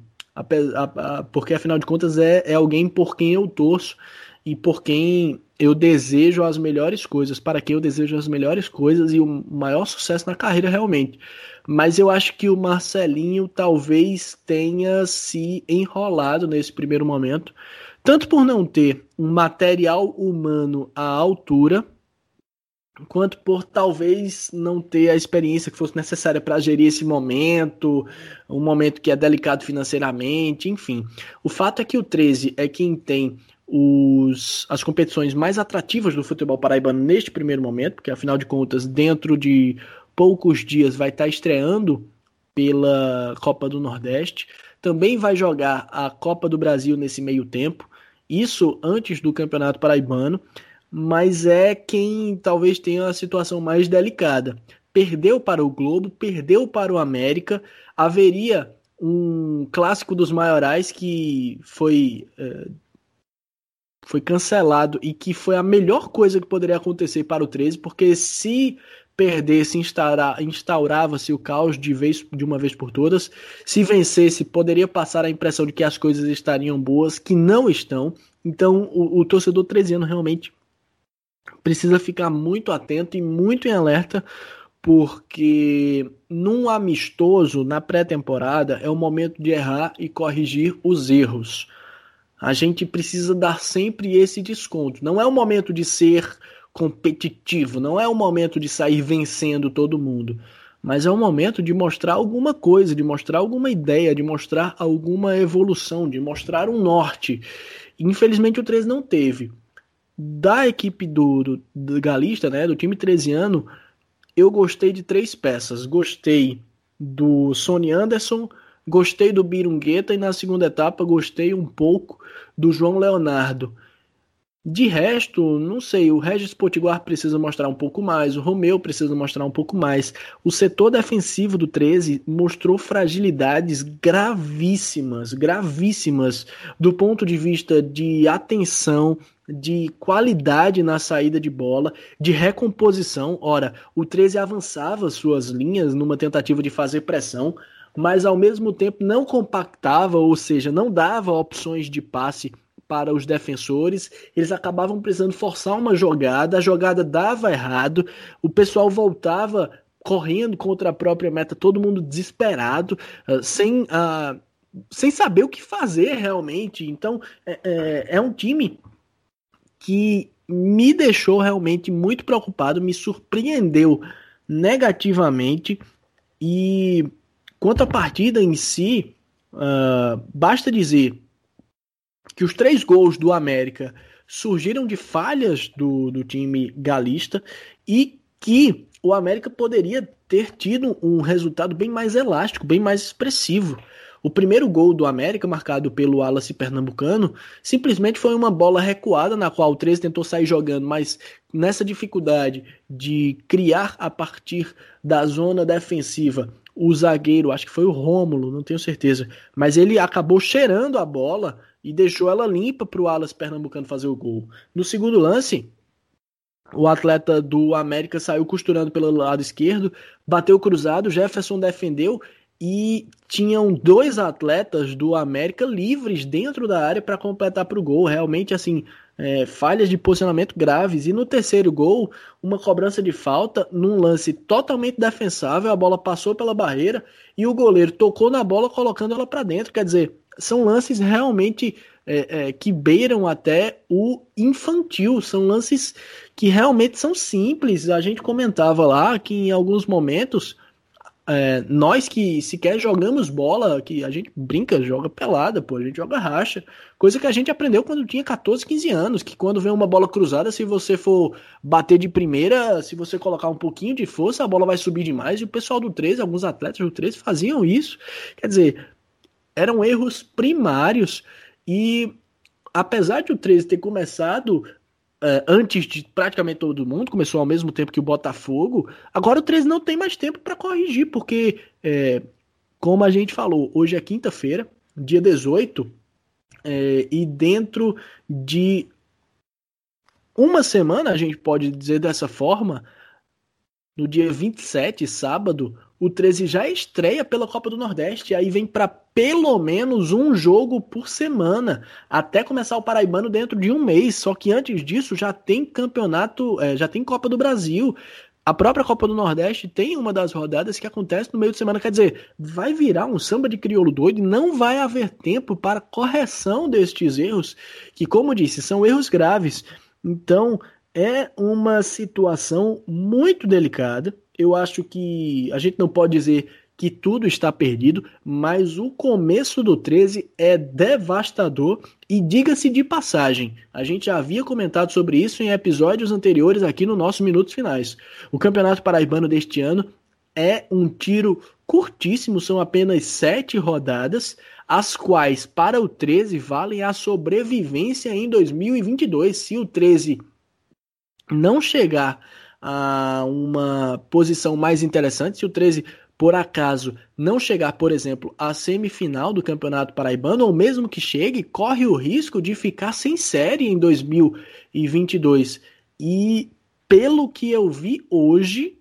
porque afinal de contas é, é alguém por quem eu torço e por quem eu desejo as melhores coisas, para quem eu desejo as melhores coisas e o maior sucesso na carreira realmente. Mas eu acho que o Marcelinho talvez tenha se enrolado nesse primeiro momento, tanto por não ter um material humano à altura, quanto por talvez não ter a experiência que fosse necessária para gerir esse momento, um momento que é delicado financeiramente, enfim. O fato é que o 13 é quem tem os, as competições mais atrativas do futebol paraibano neste primeiro momento, porque afinal de contas, dentro de poucos dias vai estar estreando pela Copa do Nordeste. Também vai jogar a Copa do Brasil nesse meio tempo, isso antes do Campeonato Paraibano, mas é quem talvez tenha a situação mais delicada. Perdeu para o Globo, perdeu para o América, haveria um clássico dos maiorais que foi eh, foi cancelado e que foi a melhor coisa que poderia acontecer para o 13, porque se perdesse, instaurava-se o caos de, vez, de uma vez por todas. Se vencesse, poderia passar a impressão de que as coisas estariam boas, que não estão. Então, o, o torcedor 13 anos realmente precisa ficar muito atento e muito em alerta, porque num amistoso, na pré-temporada, é o momento de errar e corrigir os erros a gente precisa dar sempre esse desconto. Não é o momento de ser competitivo, não é o momento de sair vencendo todo mundo, mas é o momento de mostrar alguma coisa, de mostrar alguma ideia, de mostrar alguma evolução, de mostrar um norte. Infelizmente o 13 não teve. Da equipe do, do, do Galista, né, do time 13 ano, eu gostei de três peças. Gostei do Sony Anderson, Gostei do Birungueta e na segunda etapa gostei um pouco do João Leonardo. De resto, não sei, o Regis Potiguar precisa mostrar um pouco mais, o Romeu precisa mostrar um pouco mais. O setor defensivo do 13 mostrou fragilidades gravíssimas, gravíssimas, do ponto de vista de atenção, de qualidade na saída de bola, de recomposição. Ora, o 13 avançava suas linhas numa tentativa de fazer pressão, mas ao mesmo tempo não compactava, ou seja, não dava opções de passe para os defensores, eles acabavam precisando forçar uma jogada, a jogada dava errado, o pessoal voltava correndo contra a própria meta, todo mundo desesperado, uh, sem, uh, sem saber o que fazer realmente. Então, é, é, é um time que me deixou realmente muito preocupado, me surpreendeu negativamente e Quanto à partida em si, uh, basta dizer que os três gols do América surgiram de falhas do, do time galista e que o América poderia ter tido um resultado bem mais elástico, bem mais expressivo. O primeiro gol do América, marcado pelo Wallace Pernambucano, simplesmente foi uma bola recuada na qual o 13 tentou sair jogando, mas nessa dificuldade de criar a partir da zona defensiva, o zagueiro, acho que foi o Rômulo, não tenho certeza, mas ele acabou cheirando a bola e deixou ela limpa para o Wallace Pernambucano fazer o gol. No segundo lance, o atleta do América saiu costurando pelo lado esquerdo, bateu cruzado, Jefferson defendeu e tinham dois atletas do América livres dentro da área para completar para o gol. Realmente, assim, é, falhas de posicionamento graves. E no terceiro gol, uma cobrança de falta num lance totalmente defensável. A bola passou pela barreira e o goleiro tocou na bola colocando ela para dentro. Quer dizer, são lances realmente é, é, que beiram até o infantil. São lances que realmente são simples. A gente comentava lá que em alguns momentos é, nós que sequer jogamos bola, que a gente brinca, joga pelada, pô, a gente joga racha. Coisa que a gente aprendeu quando tinha 14, 15 anos, que quando vem uma bola cruzada, se você for bater de primeira, se você colocar um pouquinho de força, a bola vai subir demais. E o pessoal do 13, alguns atletas do 13 faziam isso. Quer dizer, eram erros primários e apesar de o 13 ter começado é, antes de praticamente todo mundo, começou ao mesmo tempo que o Botafogo. Agora o 13 não tem mais tempo para corrigir, porque, é, como a gente falou, hoje é quinta-feira, dia 18, é, e dentro de uma semana, a gente pode dizer dessa forma, no dia 27, sábado, o 13 já estreia pela Copa do Nordeste, aí vem para pelo menos um jogo por semana, até começar o Paraibano dentro de um mês. Só que antes disso já tem campeonato, é, já tem Copa do Brasil. A própria Copa do Nordeste tem uma das rodadas que acontece no meio de semana. Quer dizer, vai virar um samba de crioulo doido e não vai haver tempo para correção destes erros, que, como disse, são erros graves. Então, é uma situação muito delicada eu acho que a gente não pode dizer que tudo está perdido, mas o começo do 13 é devastador e diga-se de passagem, a gente já havia comentado sobre isso em episódios anteriores aqui no nosso Minutos Finais. O Campeonato Paraibano deste ano é um tiro curtíssimo, são apenas sete rodadas, as quais para o 13 valem a sobrevivência em 2022. Se o 13 não chegar a uma posição mais interessante. Se o 13, por acaso, não chegar, por exemplo, à semifinal do Campeonato Paraibano, ou mesmo que chegue, corre o risco de ficar sem série em 2022. E pelo que eu vi hoje,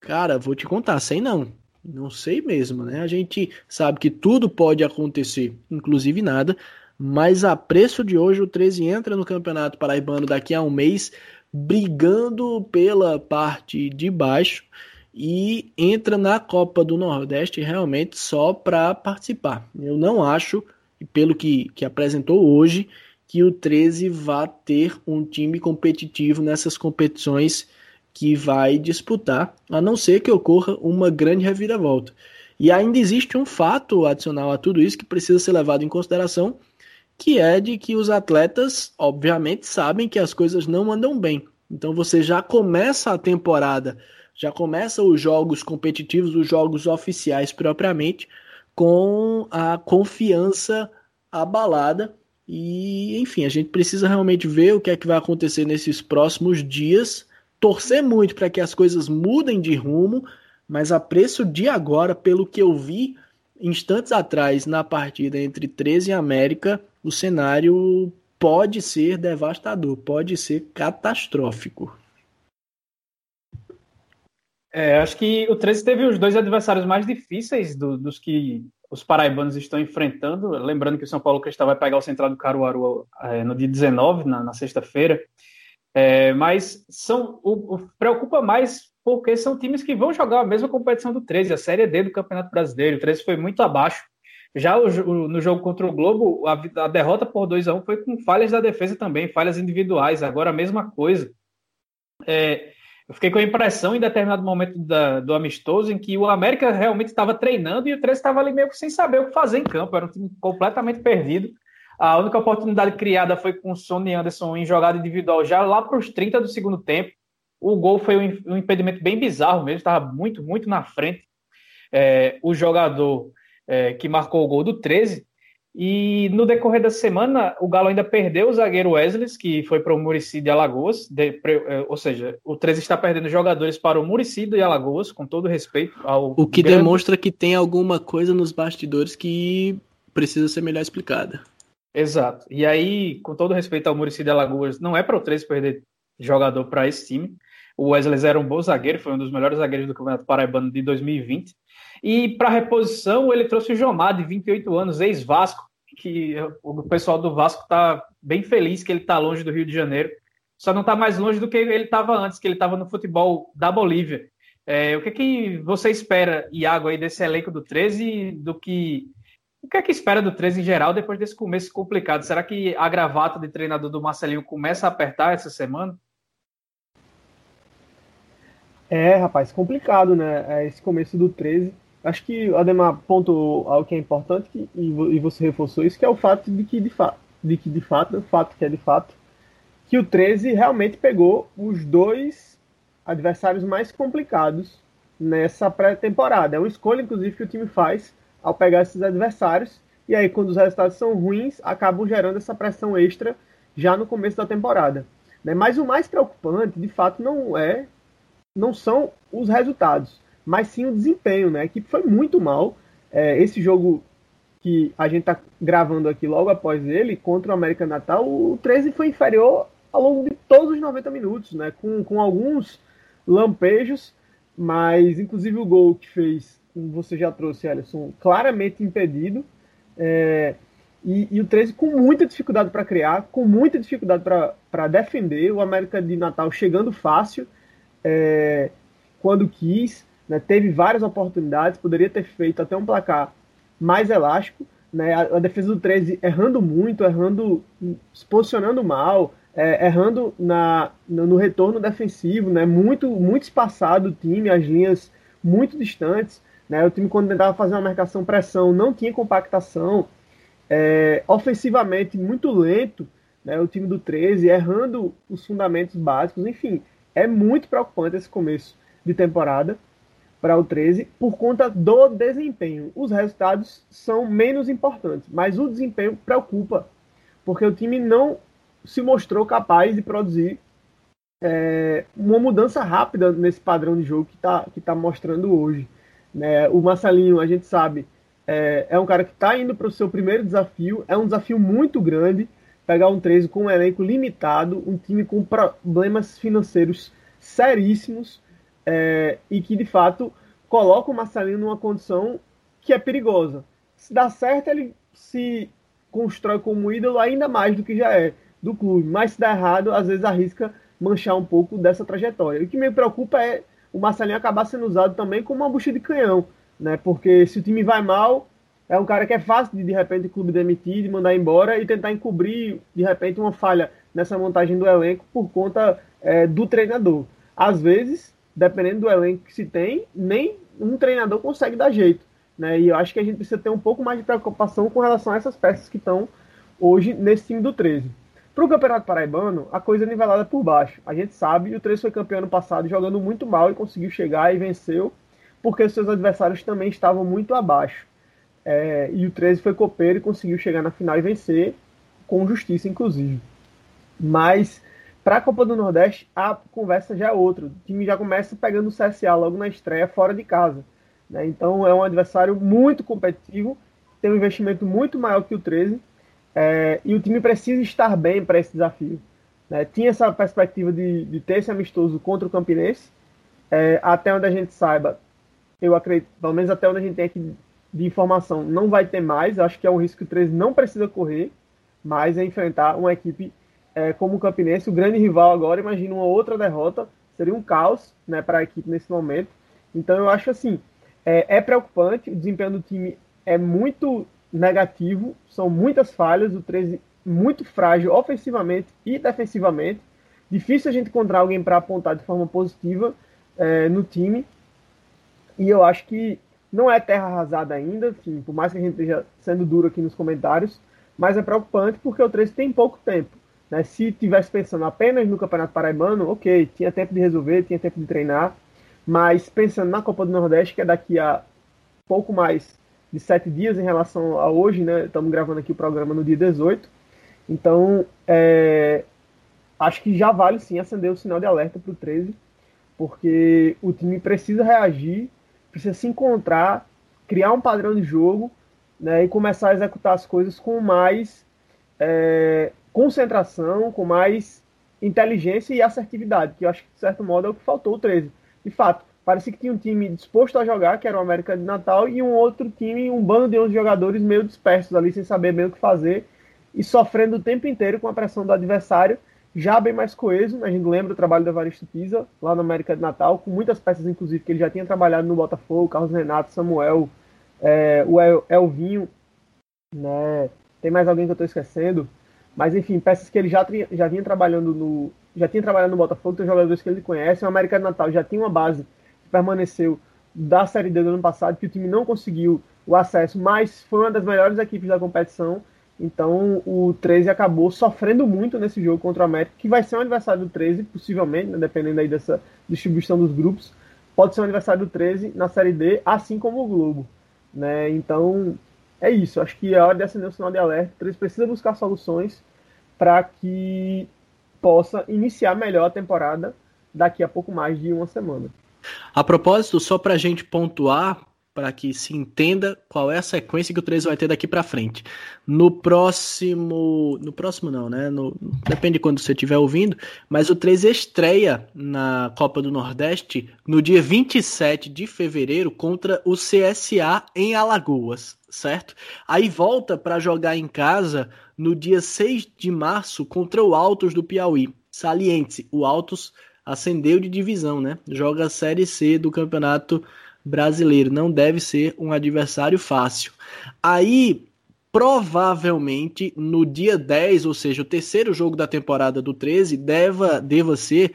cara, vou te contar, sei não. Não sei mesmo, né? A gente sabe que tudo pode acontecer, inclusive nada, mas a preço de hoje o 13 entra no Campeonato Paraibano daqui a um mês brigando pela parte de baixo e entra na Copa do Nordeste realmente só para participar. Eu não acho, pelo que, que apresentou hoje, que o 13 vá ter um time competitivo nessas competições que vai disputar, a não ser que ocorra uma grande reviravolta. E ainda existe um fato adicional a tudo isso que precisa ser levado em consideração, que é de que os atletas, obviamente, sabem que as coisas não andam bem. Então você já começa a temporada, já começa os jogos competitivos, os jogos oficiais propriamente, com a confiança abalada. E, enfim, a gente precisa realmente ver o que é que vai acontecer nesses próximos dias, torcer muito para que as coisas mudem de rumo, mas a preço de agora, pelo que eu vi instantes atrás na partida entre 13 e América, o cenário pode ser devastador, pode ser catastrófico. É, acho que o 13 teve os dois adversários mais difíceis do, dos que os paraibanos estão enfrentando. Lembrando que o São Paulo Cristal vai pegar o Central do Caruaru é, no dia 19, na, na sexta-feira. É, mas são o, o, preocupa mais porque são times que vão jogar a mesma competição do 13, a Série D do Campeonato Brasileiro. O 13 foi muito abaixo já o, o, no jogo contra o Globo, a, a derrota por 2 a 1 foi com falhas da defesa também, falhas individuais. Agora a mesma coisa. É, eu fiquei com a impressão em determinado momento da, do amistoso em que o América realmente estava treinando e o 13 estava ali meio que sem saber o que fazer em campo, era um time completamente perdido. A única oportunidade criada foi com o Sonny Anderson em jogada individual já lá para os 30 do segundo tempo. O gol foi um impedimento bem bizarro mesmo, estava muito, muito na frente. É, o jogador é, que marcou o gol do 13. E no decorrer da semana, o Galo ainda perdeu o zagueiro Wesley, que foi para o Murici de Alagoas. De, é, ou seja, o 13 está perdendo jogadores para o Murici de Alagoas, com todo respeito ao. O que grande... demonstra que tem alguma coisa nos bastidores que precisa ser melhor explicada. Exato. E aí, com todo respeito ao Murici de Alagoas, não é para o 13 perder jogador para esse time. O Wesley era um bom zagueiro, foi um dos melhores zagueiros do Campeonato Paraibano de 2020. E para reposição, ele trouxe o Jomar, de 28 anos, ex-Vasco, que o pessoal do Vasco está bem feliz que ele está longe do Rio de Janeiro. Só não está mais longe do que ele estava antes, que ele estava no futebol da Bolívia. É, o que, é que você espera, Iago, aí desse elenco do 13 do que. O que é que espera do 13 em geral depois desse começo complicado? Será que a gravata de treinador do Marcelinho começa a apertar essa semana? É, rapaz, complicado, né? É, esse começo do 13 Acho que o Ademar pontuou algo que é importante e você reforçou isso, que é o fato de que de fato, de que de fato, o fato que é de fato, que o 13 realmente pegou os dois adversários mais complicados nessa pré-temporada. É uma escolha, inclusive, que o time faz ao pegar esses adversários. E aí, quando os resultados são ruins, acabam gerando essa pressão extra já no começo da temporada. Né? Mas o mais preocupante, de fato, não é, não são os resultados mas sim o desempenho, né? A equipe foi muito mal. É, esse jogo que a gente está gravando aqui logo após ele, contra o América Natal, o 13 foi inferior ao longo de todos os 90 minutos, né? Com, com alguns lampejos, mas inclusive o gol que fez, como você já trouxe, Alisson, claramente impedido. É, e, e, o 13 com muita dificuldade para criar, com muita dificuldade para defender, o América de Natal chegando fácil é, quando quis. Né, teve várias oportunidades, poderia ter feito até um placar mais elástico. Né, a, a defesa do 13 errando muito, errando, se posicionando mal, é, errando na, no, no, retorno defensivo, né, muito, muito espaçado o time, as linhas muito distantes. Né, o time, quando tentava fazer uma marcação pressão, não tinha compactação. É, ofensivamente, muito lento, né, o time do 13, errando os fundamentos básicos. Enfim, é muito preocupante esse começo de temporada para o 13 por conta do desempenho. Os resultados são menos importantes, mas o desempenho preocupa, porque o time não se mostrou capaz de produzir é, uma mudança rápida nesse padrão de jogo que está que tá mostrando hoje. Né? O Marcelinho, a gente sabe, é, é um cara que está indo para o seu primeiro desafio, é um desafio muito grande pegar um 13 com um elenco limitado, um time com problemas financeiros seríssimos, é, e que de fato coloca o Marcelinho numa condição que é perigosa. Se dá certo, ele se constrói como ídolo ainda mais do que já é do clube, mas se dá errado, às vezes arrisca manchar um pouco dessa trajetória. o que me preocupa é o Marcelinho acabar sendo usado também como uma bucha de canhão, né? Porque se o time vai mal, é um cara que é fácil de de repente o clube demitir, de mandar embora e tentar encobrir de repente uma falha nessa montagem do elenco por conta é, do treinador. Às vezes dependendo do elenco que se tem, nem um treinador consegue dar jeito. Né? E eu acho que a gente precisa ter um pouco mais de preocupação com relação a essas peças que estão hoje nesse time do 13. Para o Campeonato Paraibano, a coisa é nivelada por baixo. A gente sabe, o 13 foi campeão ano passado jogando muito mal e conseguiu chegar e venceu, porque seus adversários também estavam muito abaixo. É, e o 13 foi copeiro e conseguiu chegar na final e vencer, com justiça, inclusive. Mas para a Copa do Nordeste, a conversa já é outra. O time já começa pegando o CSA logo na estreia, fora de casa. Né? Então é um adversário muito competitivo, tem um investimento muito maior que o 13, é, e o time precisa estar bem para esse desafio. Né? Tinha essa perspectiva de, de, ter esse amistoso contra o Campinense, é, até onde a gente saiba, eu acredito, pelo menos até onde a gente tem aqui de informação, não vai ter mais. Acho que é um risco que o 13 não precisa correr, mas é enfrentar uma equipe é, como o Campinense, o grande rival agora, imagina uma outra derrota, seria um caos né, para a equipe nesse momento. Então eu acho assim, é, é, preocupante, o desempenho do time é muito negativo, são muitas falhas, o 13 muito frágil ofensivamente e defensivamente. Difícil a gente encontrar alguém para apontar de forma positiva é, no time. E eu acho que não é terra arrasada ainda, enfim, por mais que a gente esteja sendo duro aqui nos comentários, mas é preocupante porque o 13 tem pouco tempo. Né? Se tivesse pensando apenas no Campeonato Paraibano, ok, tinha tempo de resolver, tinha tempo de treinar, mas pensando na Copa do Nordeste, que é daqui a pouco mais de sete dias em relação a hoje, né? Estamos gravando aqui o programa no dia 18. Então, é, acho que já vale sim acender o sinal de alerta para o 13, porque o time precisa reagir, precisa se encontrar, criar um padrão de jogo né, e começar a executar as coisas com mais é, concentração, com mais inteligência e assertividade, que eu acho que, de certo modo, é o que faltou o 13. De fato, parecia que tinha um time disposto a jogar, que era o América de Natal, e um outro time, um bando de 11 jogadores meio dispersos ali, sem saber bem o que fazer, e sofrendo o tempo inteiro com a pressão do adversário, já bem mais coeso. A gente lembra o trabalho do Evaristo Pisa, lá no América de Natal, com muitas peças, inclusive, que ele já tinha trabalhado no Botafogo, Carlos Renato, Samuel, é, o El, Elvinho, né? Tem mais alguém que eu estou esquecendo. Mas enfim, peças que ele já, já vinha trabalhando no. Já tinha trabalhado no Botafogo, tem jogadores que ele conhece. O América de Natal já tinha uma base que permaneceu da Série D do ano passado, que o time não conseguiu o acesso, mas foi uma das melhores equipes da competição. Então o 13 acabou sofrendo muito nesse jogo contra o América, que vai ser um adversário do 13, possivelmente, né, dependendo aí dessa distribuição dos grupos. Pode ser um adversário do 13 na Série D, assim como o Globo. Né? Então é isso. Acho que é hora de acender o sinal de alerta. O 13 precisa buscar soluções para que possa iniciar melhor a temporada daqui a pouco mais de uma semana. A propósito, só para a gente pontuar, para que se entenda qual é a sequência que o 13 vai ter daqui para frente. No próximo, no próximo não, né? No, depende de quando você estiver ouvindo, mas o 13 estreia na Copa do Nordeste no dia 27 de fevereiro contra o CSA em Alagoas, certo? Aí volta para jogar em casa no dia 6 de março contra o Altos do Piauí. Saliente, o Altos ascendeu de divisão, né? Joga a Série C do Campeonato brasileiro. Não deve ser um adversário fácil. Aí, provavelmente, no dia 10, ou seja, o terceiro jogo da temporada do 13, deva, deva ser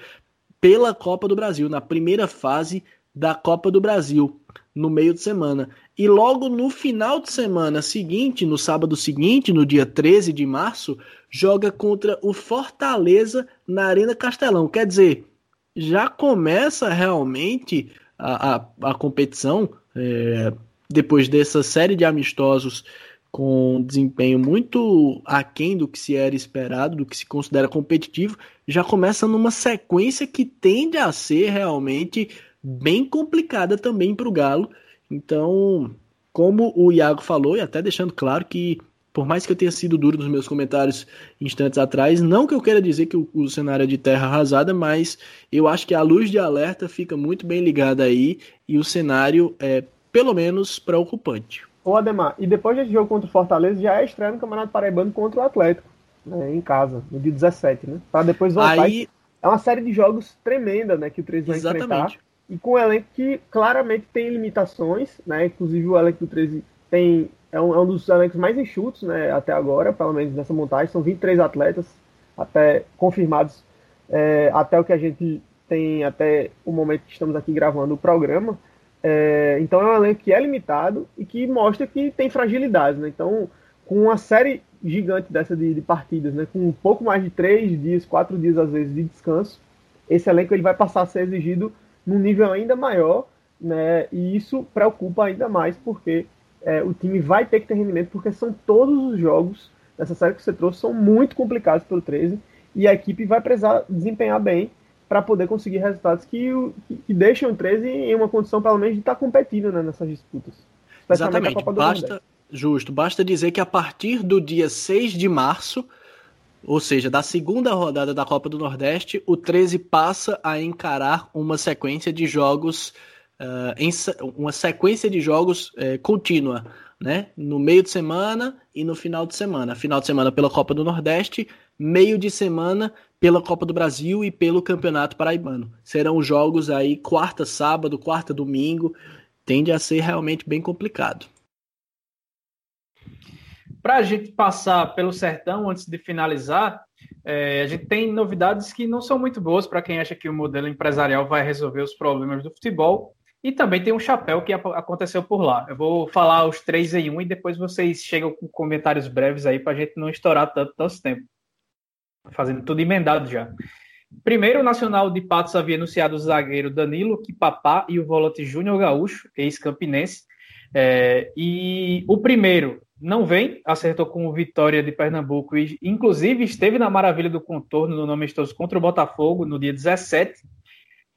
pela Copa do Brasil, na primeira fase da Copa do Brasil, no meio de semana. E logo no final de semana seguinte, no sábado seguinte, no dia 13 de março, joga contra o Fortaleza na Arena Castelão. Quer dizer, já começa realmente a, a, competição, é, depois dessa série de amistosos com desempenho muito aquém do que se era esperado, do que se considera competitivo, já começa numa sequência que tende a ser realmente bem complicada também para o Galo. Então, como o Iago falou, e até deixando claro que por mais que eu tenha sido duro nos meus comentários instantes atrás, não que eu queira dizer que o, o, cenário é de terra arrasada, mas eu acho que a luz de alerta fica muito bem ligada aí e o cenário é pelo menos preocupante. Ô Ademar, e depois desse jogo contra o Fortaleza já é estreia no Campeonato Paraibano contra o Atlético, né, em casa, no dia 17, né? Para depois voltar. Aí... É uma série de jogos tremenda, né, que o 13 vai Exatamente. enfrentar. E com um elenco que claramente tem limitações, né? Inclusive o elenco do 13 tem é um, é um dos elencos mais enxutos né, até agora, pelo menos nessa montagem. São 23 atletas até confirmados é, até o que a gente tem até o momento que estamos aqui gravando o programa. É, então é um elenco que é limitado e que mostra que tem fragilidades. Né? Então, com uma série gigante dessa de, de, partidas, né? com um pouco mais de três dias, quatro dias às vezes de descanso, esse elenco ele vai passar a ser exigido num nível ainda maior, né? e isso preocupa ainda mais porque é, o time vai ter que ter rendimento, porque são todos os jogos dessa série que você trouxe são muito complicados pelo 13 e a equipe vai precisar desempenhar bem para poder conseguir resultados que, que, que, deixam o 13 em uma condição, pelo menos, de estar tá competindo né, nessas disputas. Exatamente. Basta, justo. Basta dizer que a partir do dia 6 de março, ou seja, da segunda rodada da Copa do Nordeste, o 13 passa a encarar uma sequência de jogos uh, em uma sequência de jogos uh, contínua, né? No meio de semana e no final de semana. Final de semana pela Copa do Nordeste, meio de semana pela Copa do Brasil e pelo Campeonato Paraibano. Serão jogos aí quarta, sábado, quarta, domingo. Tende a ser realmente bem complicado. Para a gente passar pelo sertão, antes de finalizar, é, a gente tem novidades que não são muito boas para quem acha que o modelo empresarial vai resolver os problemas do futebol. E também tem um chapéu que aconteceu por lá. Eu vou falar os três em um e depois vocês chegam com comentários breves aí para a gente não estourar tanto nosso tempo. Fazendo tudo emendado já. Primeiro, o Nacional de Patos havia anunciado o zagueiro Danilo Kipapá e o volante Júnior Gaúcho, ex-campinense. É, e o primeiro não vem, acertou com o Vitória de Pernambuco e, inclusive, esteve na maravilha do contorno no nome amistoso contra o Botafogo no dia 17.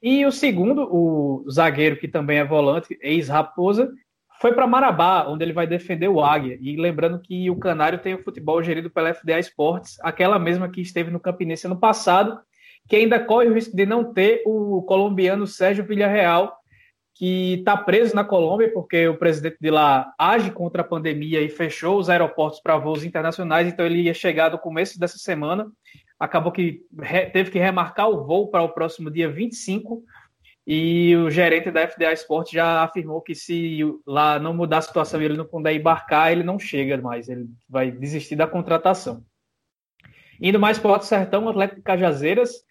E o segundo, o zagueiro, que também é volante, ex-Raposa, foi para Marabá, onde ele vai defender o Águia. E lembrando que o Canário tem o futebol gerido pela FDA Esportes, aquela mesma que esteve no Campinense ano passado, que ainda corre o risco de não ter o colombiano Sérgio Villarreal, que está preso na Colômbia, porque o presidente de lá age contra a pandemia e fechou os aeroportos para voos internacionais, então ele ia chegar no começo dessa semana, acabou que teve que remarcar o voo para o próximo dia 25, e o gerente da FDA Sport já afirmou que se lá não mudar a situação e ele não puder embarcar, ele não chega mais, ele vai desistir da contratação. Indo mais para o Alto Sertão, o Atlético de Cajazeiras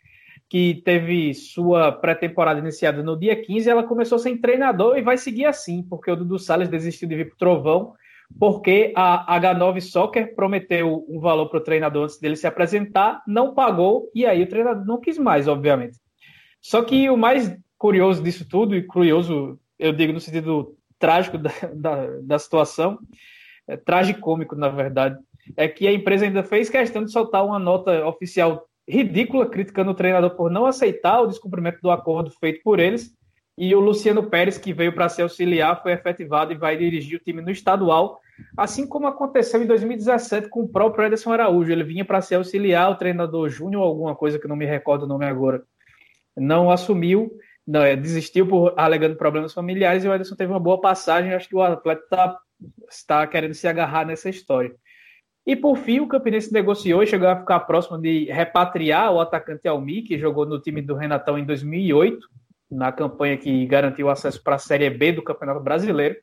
que teve sua pré-temporada iniciada no dia 15, ela começou sem treinador e vai seguir assim, porque o Dudu Salles desistiu de vir para o Trovão, porque a H9 Soccer prometeu um valor para o treinador antes dele se apresentar, não pagou, e aí o treinador não quis mais, obviamente. Só que o mais curioso disso tudo, e curioso, eu digo no sentido trágico da, da, da situação, é, tragicômico, na verdade, é que a empresa ainda fez questão de soltar uma nota oficial ridícula criticando o treinador por não aceitar o descumprimento do acordo feito por eles. E o Luciano Pérez, que veio para se auxiliar, foi efetivado e vai dirigir o time no estadual, assim como aconteceu em 2017 com o próprio Ederson Araújo. Ele vinha para se auxiliar, o treinador Júnior, alguma coisa que não me recordo o nome agora, não assumiu, não, é, desistiu por alegando problemas familiares e o Ederson teve uma boa passagem. Acho que o atleta está está querendo se agarrar nessa história. E por fim, o Campinense negociou e chegou a ficar próximo de repatriar o atacante Almi, que jogou no time do Renatão em 2008, na campanha que garantiu acesso para a Série B do Campeonato Brasileiro.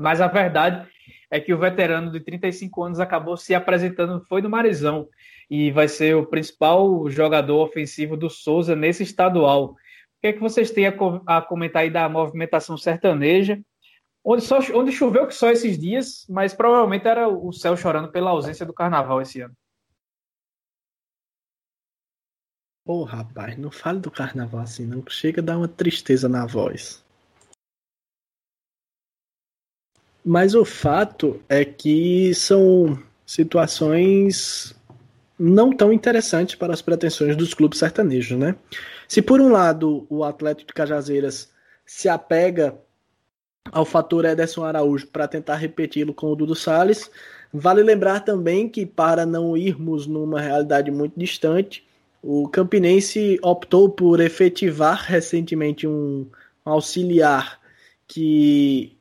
Mas a verdade é que o veterano de 35 anos acabou se apresentando, foi no Marizão, e vai ser o principal jogador ofensivo do Souza nesse estadual. O que é que vocês têm a comentar aí da movimentação sertaneja onde, só, onde choveu que só esses dias, mas provavelmente era o céu chorando pela ausência do carnaval esse ano. Pô, oh, rapaz, não fale do carnaval assim, não. Chega a dar uma tristeza na voz. Mas o fato é que são situações não tão interessantes para as pretensões dos clubes sertanejos, né? Se por um lado o Atlético de Cajazeiras se apega ao fator Ederson Araújo para tentar repeti-lo com o Dudu Salles. Vale lembrar também que, para não irmos numa realidade muito distante, o Campinense optou por efetivar recentemente um auxiliar que,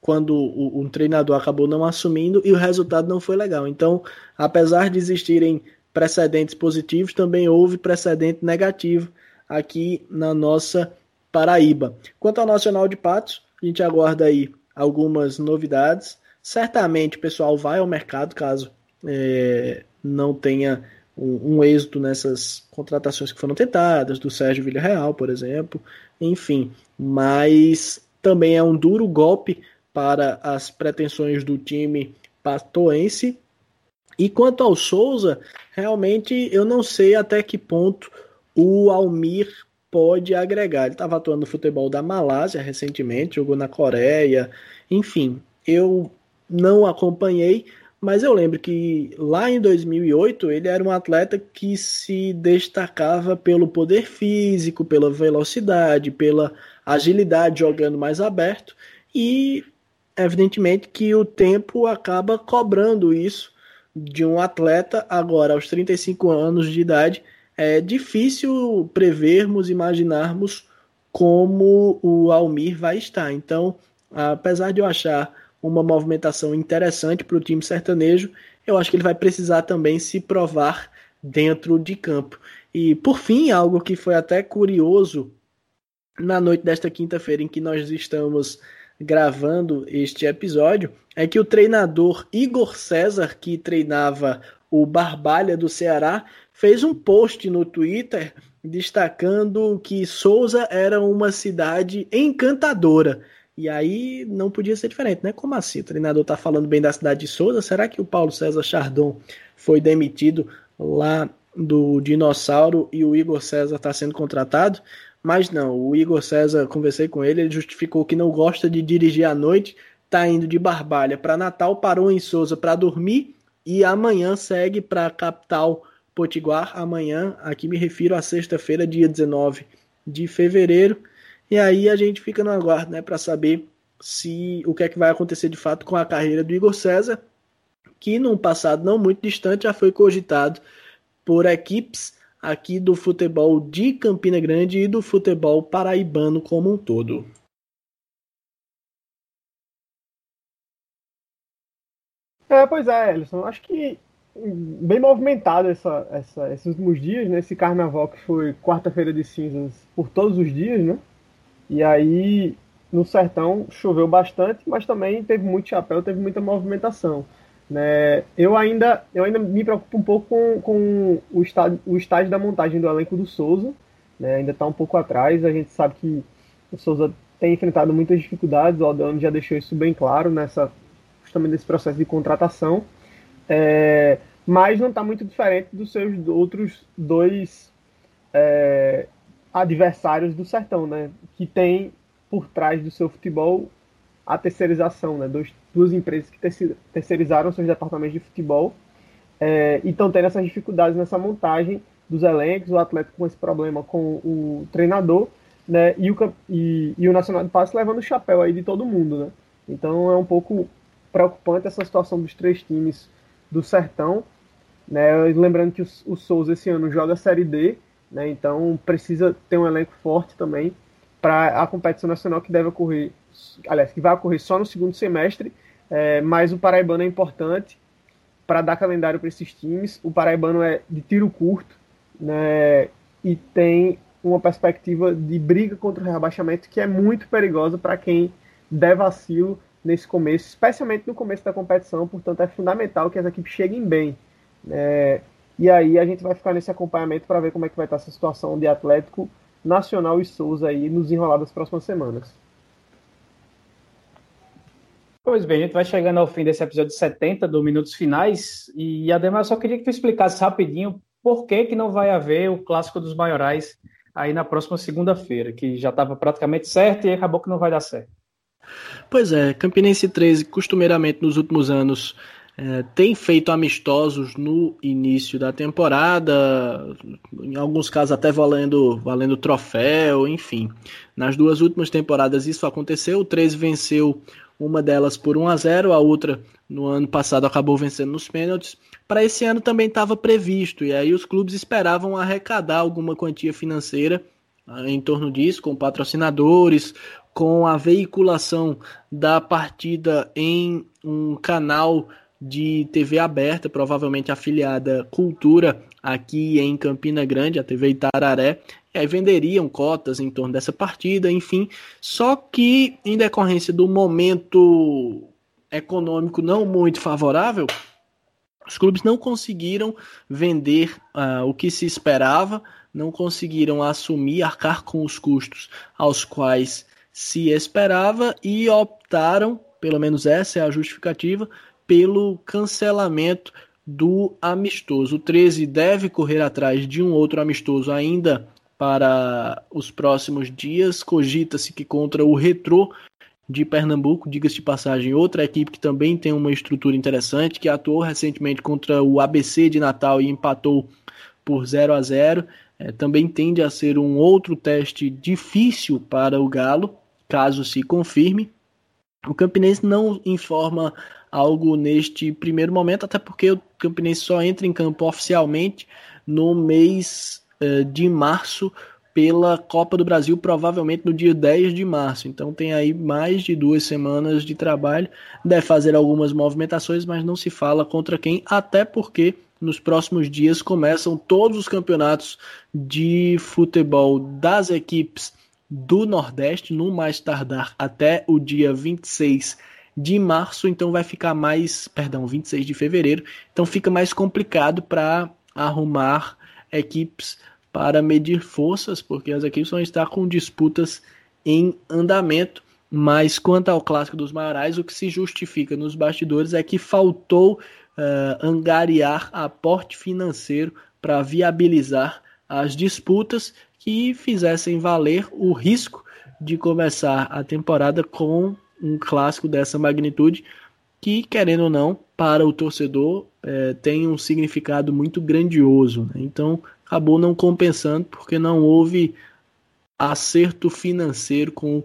quando um treinador acabou não assumindo, e o resultado não foi legal. Então, apesar de existirem precedentes positivos, também houve precedente negativo aqui na nossa Paraíba. Quanto ao Nacional de Patos, a gente aguarda aí algumas novidades. Certamente o pessoal vai ao mercado caso é, não tenha um, um, êxito nessas contratações que foram tentadas, do Sérgio Villarreal, por exemplo. Enfim, mas também é um duro golpe para as pretensões do time patoense. E quanto ao Souza, realmente eu não sei até que ponto o Almir pode agregar. Ele estava atuando no futebol da Malásia recentemente, jogou na Coreia, enfim. Eu não acompanhei, mas eu lembro que lá em 2008 ele era um atleta que se destacava pelo poder físico, pela velocidade, pela agilidade jogando mais aberto e evidentemente que o tempo acaba cobrando isso de um atleta agora aos 35 anos de idade é difícil prevermos, imaginarmos como o Almir vai estar. Então, apesar de eu achar uma movimentação interessante para o time sertanejo, eu acho que ele vai precisar também se provar dentro de campo. E por fim, algo que foi até curioso na noite desta quinta-feira em que nós estamos gravando este episódio é que o treinador Igor César, que treinava o Barbalha do Ceará, fez um post no Twitter destacando que Souza era uma cidade encantadora. E aí não podia ser diferente, né? Como assim? O treinador tá falando bem da cidade de Souza? Será que o Paulo César Chardon foi demitido lá do Dinossauro e o Igor César está sendo contratado? Mas não, o Igor César, conversei com ele, ele justificou que não gosta de dirigir à noite, tá indo de Barbalha para Natal, parou em Souza para dormir e amanhã segue para a capital Potiguar. Amanhã, aqui me refiro à sexta-feira, dia 19 de fevereiro. E aí a gente fica no aguardo, né, para saber se o que é que vai acontecer de fato com a carreira do Igor César, que num passado não muito distante já foi cogitado por equipes aqui do futebol de Campina Grande e do futebol paraibano como um todo. É, pois é, Ellison. Acho que bem movimentado essa, essa, esses últimos dias, né? Esse carnaval que foi quarta-feira de cinzas por todos os dias, né? E aí no sertão choveu bastante, mas também teve muito chapéu, teve muita movimentação. Né? Eu, ainda, eu ainda me preocupo um pouco com, com o, estágio, o estágio da montagem do elenco do Souza. Né? Ainda está um pouco atrás. A gente sabe que o Souza tem enfrentado muitas dificuldades. O Aldano já deixou isso bem claro nessa justamente nesse processo de contratação. É, mas não está muito diferente dos seus outros dois é, adversários do Sertão, né? Que tem por trás do seu futebol a terceirização, né? Dois, duas empresas que terceirizaram seus departamentos de futebol é, e estão tendo essas dificuldades nessa montagem dos elencos, o Atlético com esse problema com o treinador, né? E o, e, e o Nacional de Passe levando o chapéu aí de todo mundo, né? Então é um pouco preocupante essa situação dos três times do Sertão, né? Lembrando que o, o Souza esse ano joga a Série D, né? Então precisa ter um elenco forte também para a competição nacional que deve ocorrer, aliás, que vai ocorrer só no segundo semestre, é, mas o Paraibano é importante para dar calendário para esses times. O Paraibano é de tiro curto né, e tem uma perspectiva de briga contra o rebaixamento que é muito perigosa para quem der vacilo nesse começo, especialmente no começo da competição. Portanto, é fundamental que as equipes cheguem bem. Né, e aí a gente vai ficar nesse acompanhamento para ver como é que vai estar essa situação de Atlético Nacional e Souza aí nos enrolar das próximas semanas. Pois bem, a gente vai chegando ao fim desse episódio 70 do Minutos Finais e Ademar, eu só queria que tu explicasse rapidinho por que, que não vai haver o Clássico dos Maiorais aí na próxima segunda-feira, que já estava praticamente certo e acabou que não vai dar certo. Pois é, Campinense 13 costumeiramente nos últimos anos é, tem feito amistosos no início da temporada, em alguns casos até valendo, valendo troféu, enfim. Nas duas últimas temporadas isso aconteceu, o 13 venceu uma delas por 1 a 0 a outra no ano passado acabou vencendo nos pênaltis. Para esse ano também estava previsto, e aí os clubes esperavam arrecadar alguma quantia financeira ah, em torno disso, com patrocinadores, com a veiculação da partida em um canal de TV aberta, provavelmente afiliada Cultura, aqui em Campina Grande, a TV Itararé, e aí venderiam cotas em torno dessa partida, enfim. Só que, em decorrência do momento econômico não muito favorável, os clubes não conseguiram vender uh, o que se esperava, não conseguiram assumir, arcar com os custos aos quais se esperava e optaram, pelo menos essa é a justificativa, pelo cancelamento do amistoso. O 13 deve correr atrás de um outro amistoso ainda para os próximos dias. Cogita-se que contra o Retrô de Pernambuco, diga-se de passagem, outra equipe que também tem uma estrutura interessante, que atuou recentemente contra o ABC de Natal e empatou por 0 a 0. É, também tende a ser um outro teste difícil para o Galo, caso se confirme. O Campinense não informa algo neste primeiro momento, até porque o Campinense só entra em campo oficialmente no mês uh, de março pela Copa do Brasil, provavelmente no dia 10 de março. Então tem aí mais de duas semanas de trabalho. Deve fazer algumas movimentações, mas não se fala contra quem, até porque nos próximos dias começam todos os campeonatos de futebol das equipes do Nordeste, no mais tardar até o dia 26 de março, então vai ficar mais, perdão, 26 de fevereiro, então fica mais complicado para arrumar equipes para medir forças, porque as equipes vão estar com disputas em andamento. Mas quanto ao clássico dos maiorais, o que se justifica nos bastidores é que faltou uh, angariar aporte financeiro para viabilizar as disputas que fizessem valer o risco de começar a temporada com um clássico dessa magnitude, que, querendo ou não, para o torcedor é, tem um significado muito grandioso. Né? Então, acabou não compensando porque não houve acerto financeiro com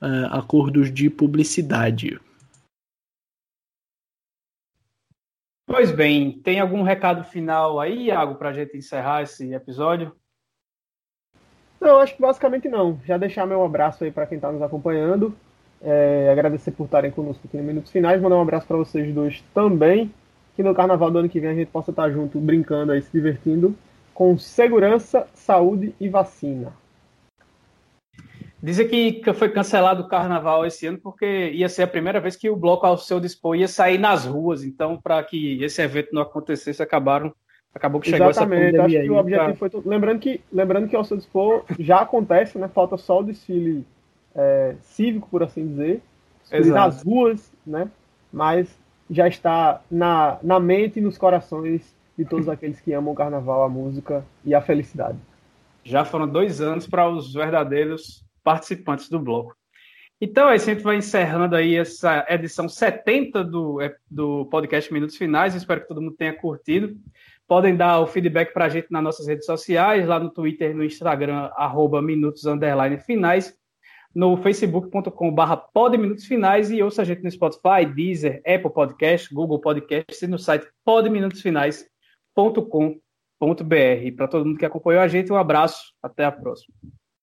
é, acordos de publicidade. Pois bem, tem algum recado final aí, Iago, para a gente encerrar esse episódio? Não, acho que basicamente não. Já deixar meu abraço aí para quem está nos acompanhando. É, agradecer por estarem conosco aqui no Minutos Finais. Mandar um abraço para vocês dois também. Que no carnaval do ano que vem a gente possa estar junto, brincando aí, se divertindo, com segurança, saúde e vacina. Dizem que foi cancelado o carnaval esse ano porque ia ser a primeira vez que o bloco ao seu dispor ia sair nas ruas. Então, para que esse evento não acontecesse, acabaram acabou que chegou Exatamente, essa pandemia acho que o objetivo pra... foi lembrando que lembrando que ao seu dispor já acontece, né? Falta só o desfile é, cívico, por assim dizer, nas ruas, né? Mas já está na, na mente e nos corações de todos aqueles que amam o carnaval, a música e a felicidade. Já foram dois anos para os verdadeiros participantes do bloco. Então, aí, a gente vai encerrando aí essa edição 70 do, é, do podcast Minutos Finais. Espero que todo mundo tenha curtido. Podem dar o feedback para a gente nas nossas redes sociais, lá no Twitter e no Instagram, arroba minutos finais, no facebook.com.br podminutosfinais e ouça a gente no Spotify, Deezer, Apple Podcast, Google Podcast e no site podminutosfinais.com.br. Para todo mundo que acompanhou a gente, um abraço, até a próxima.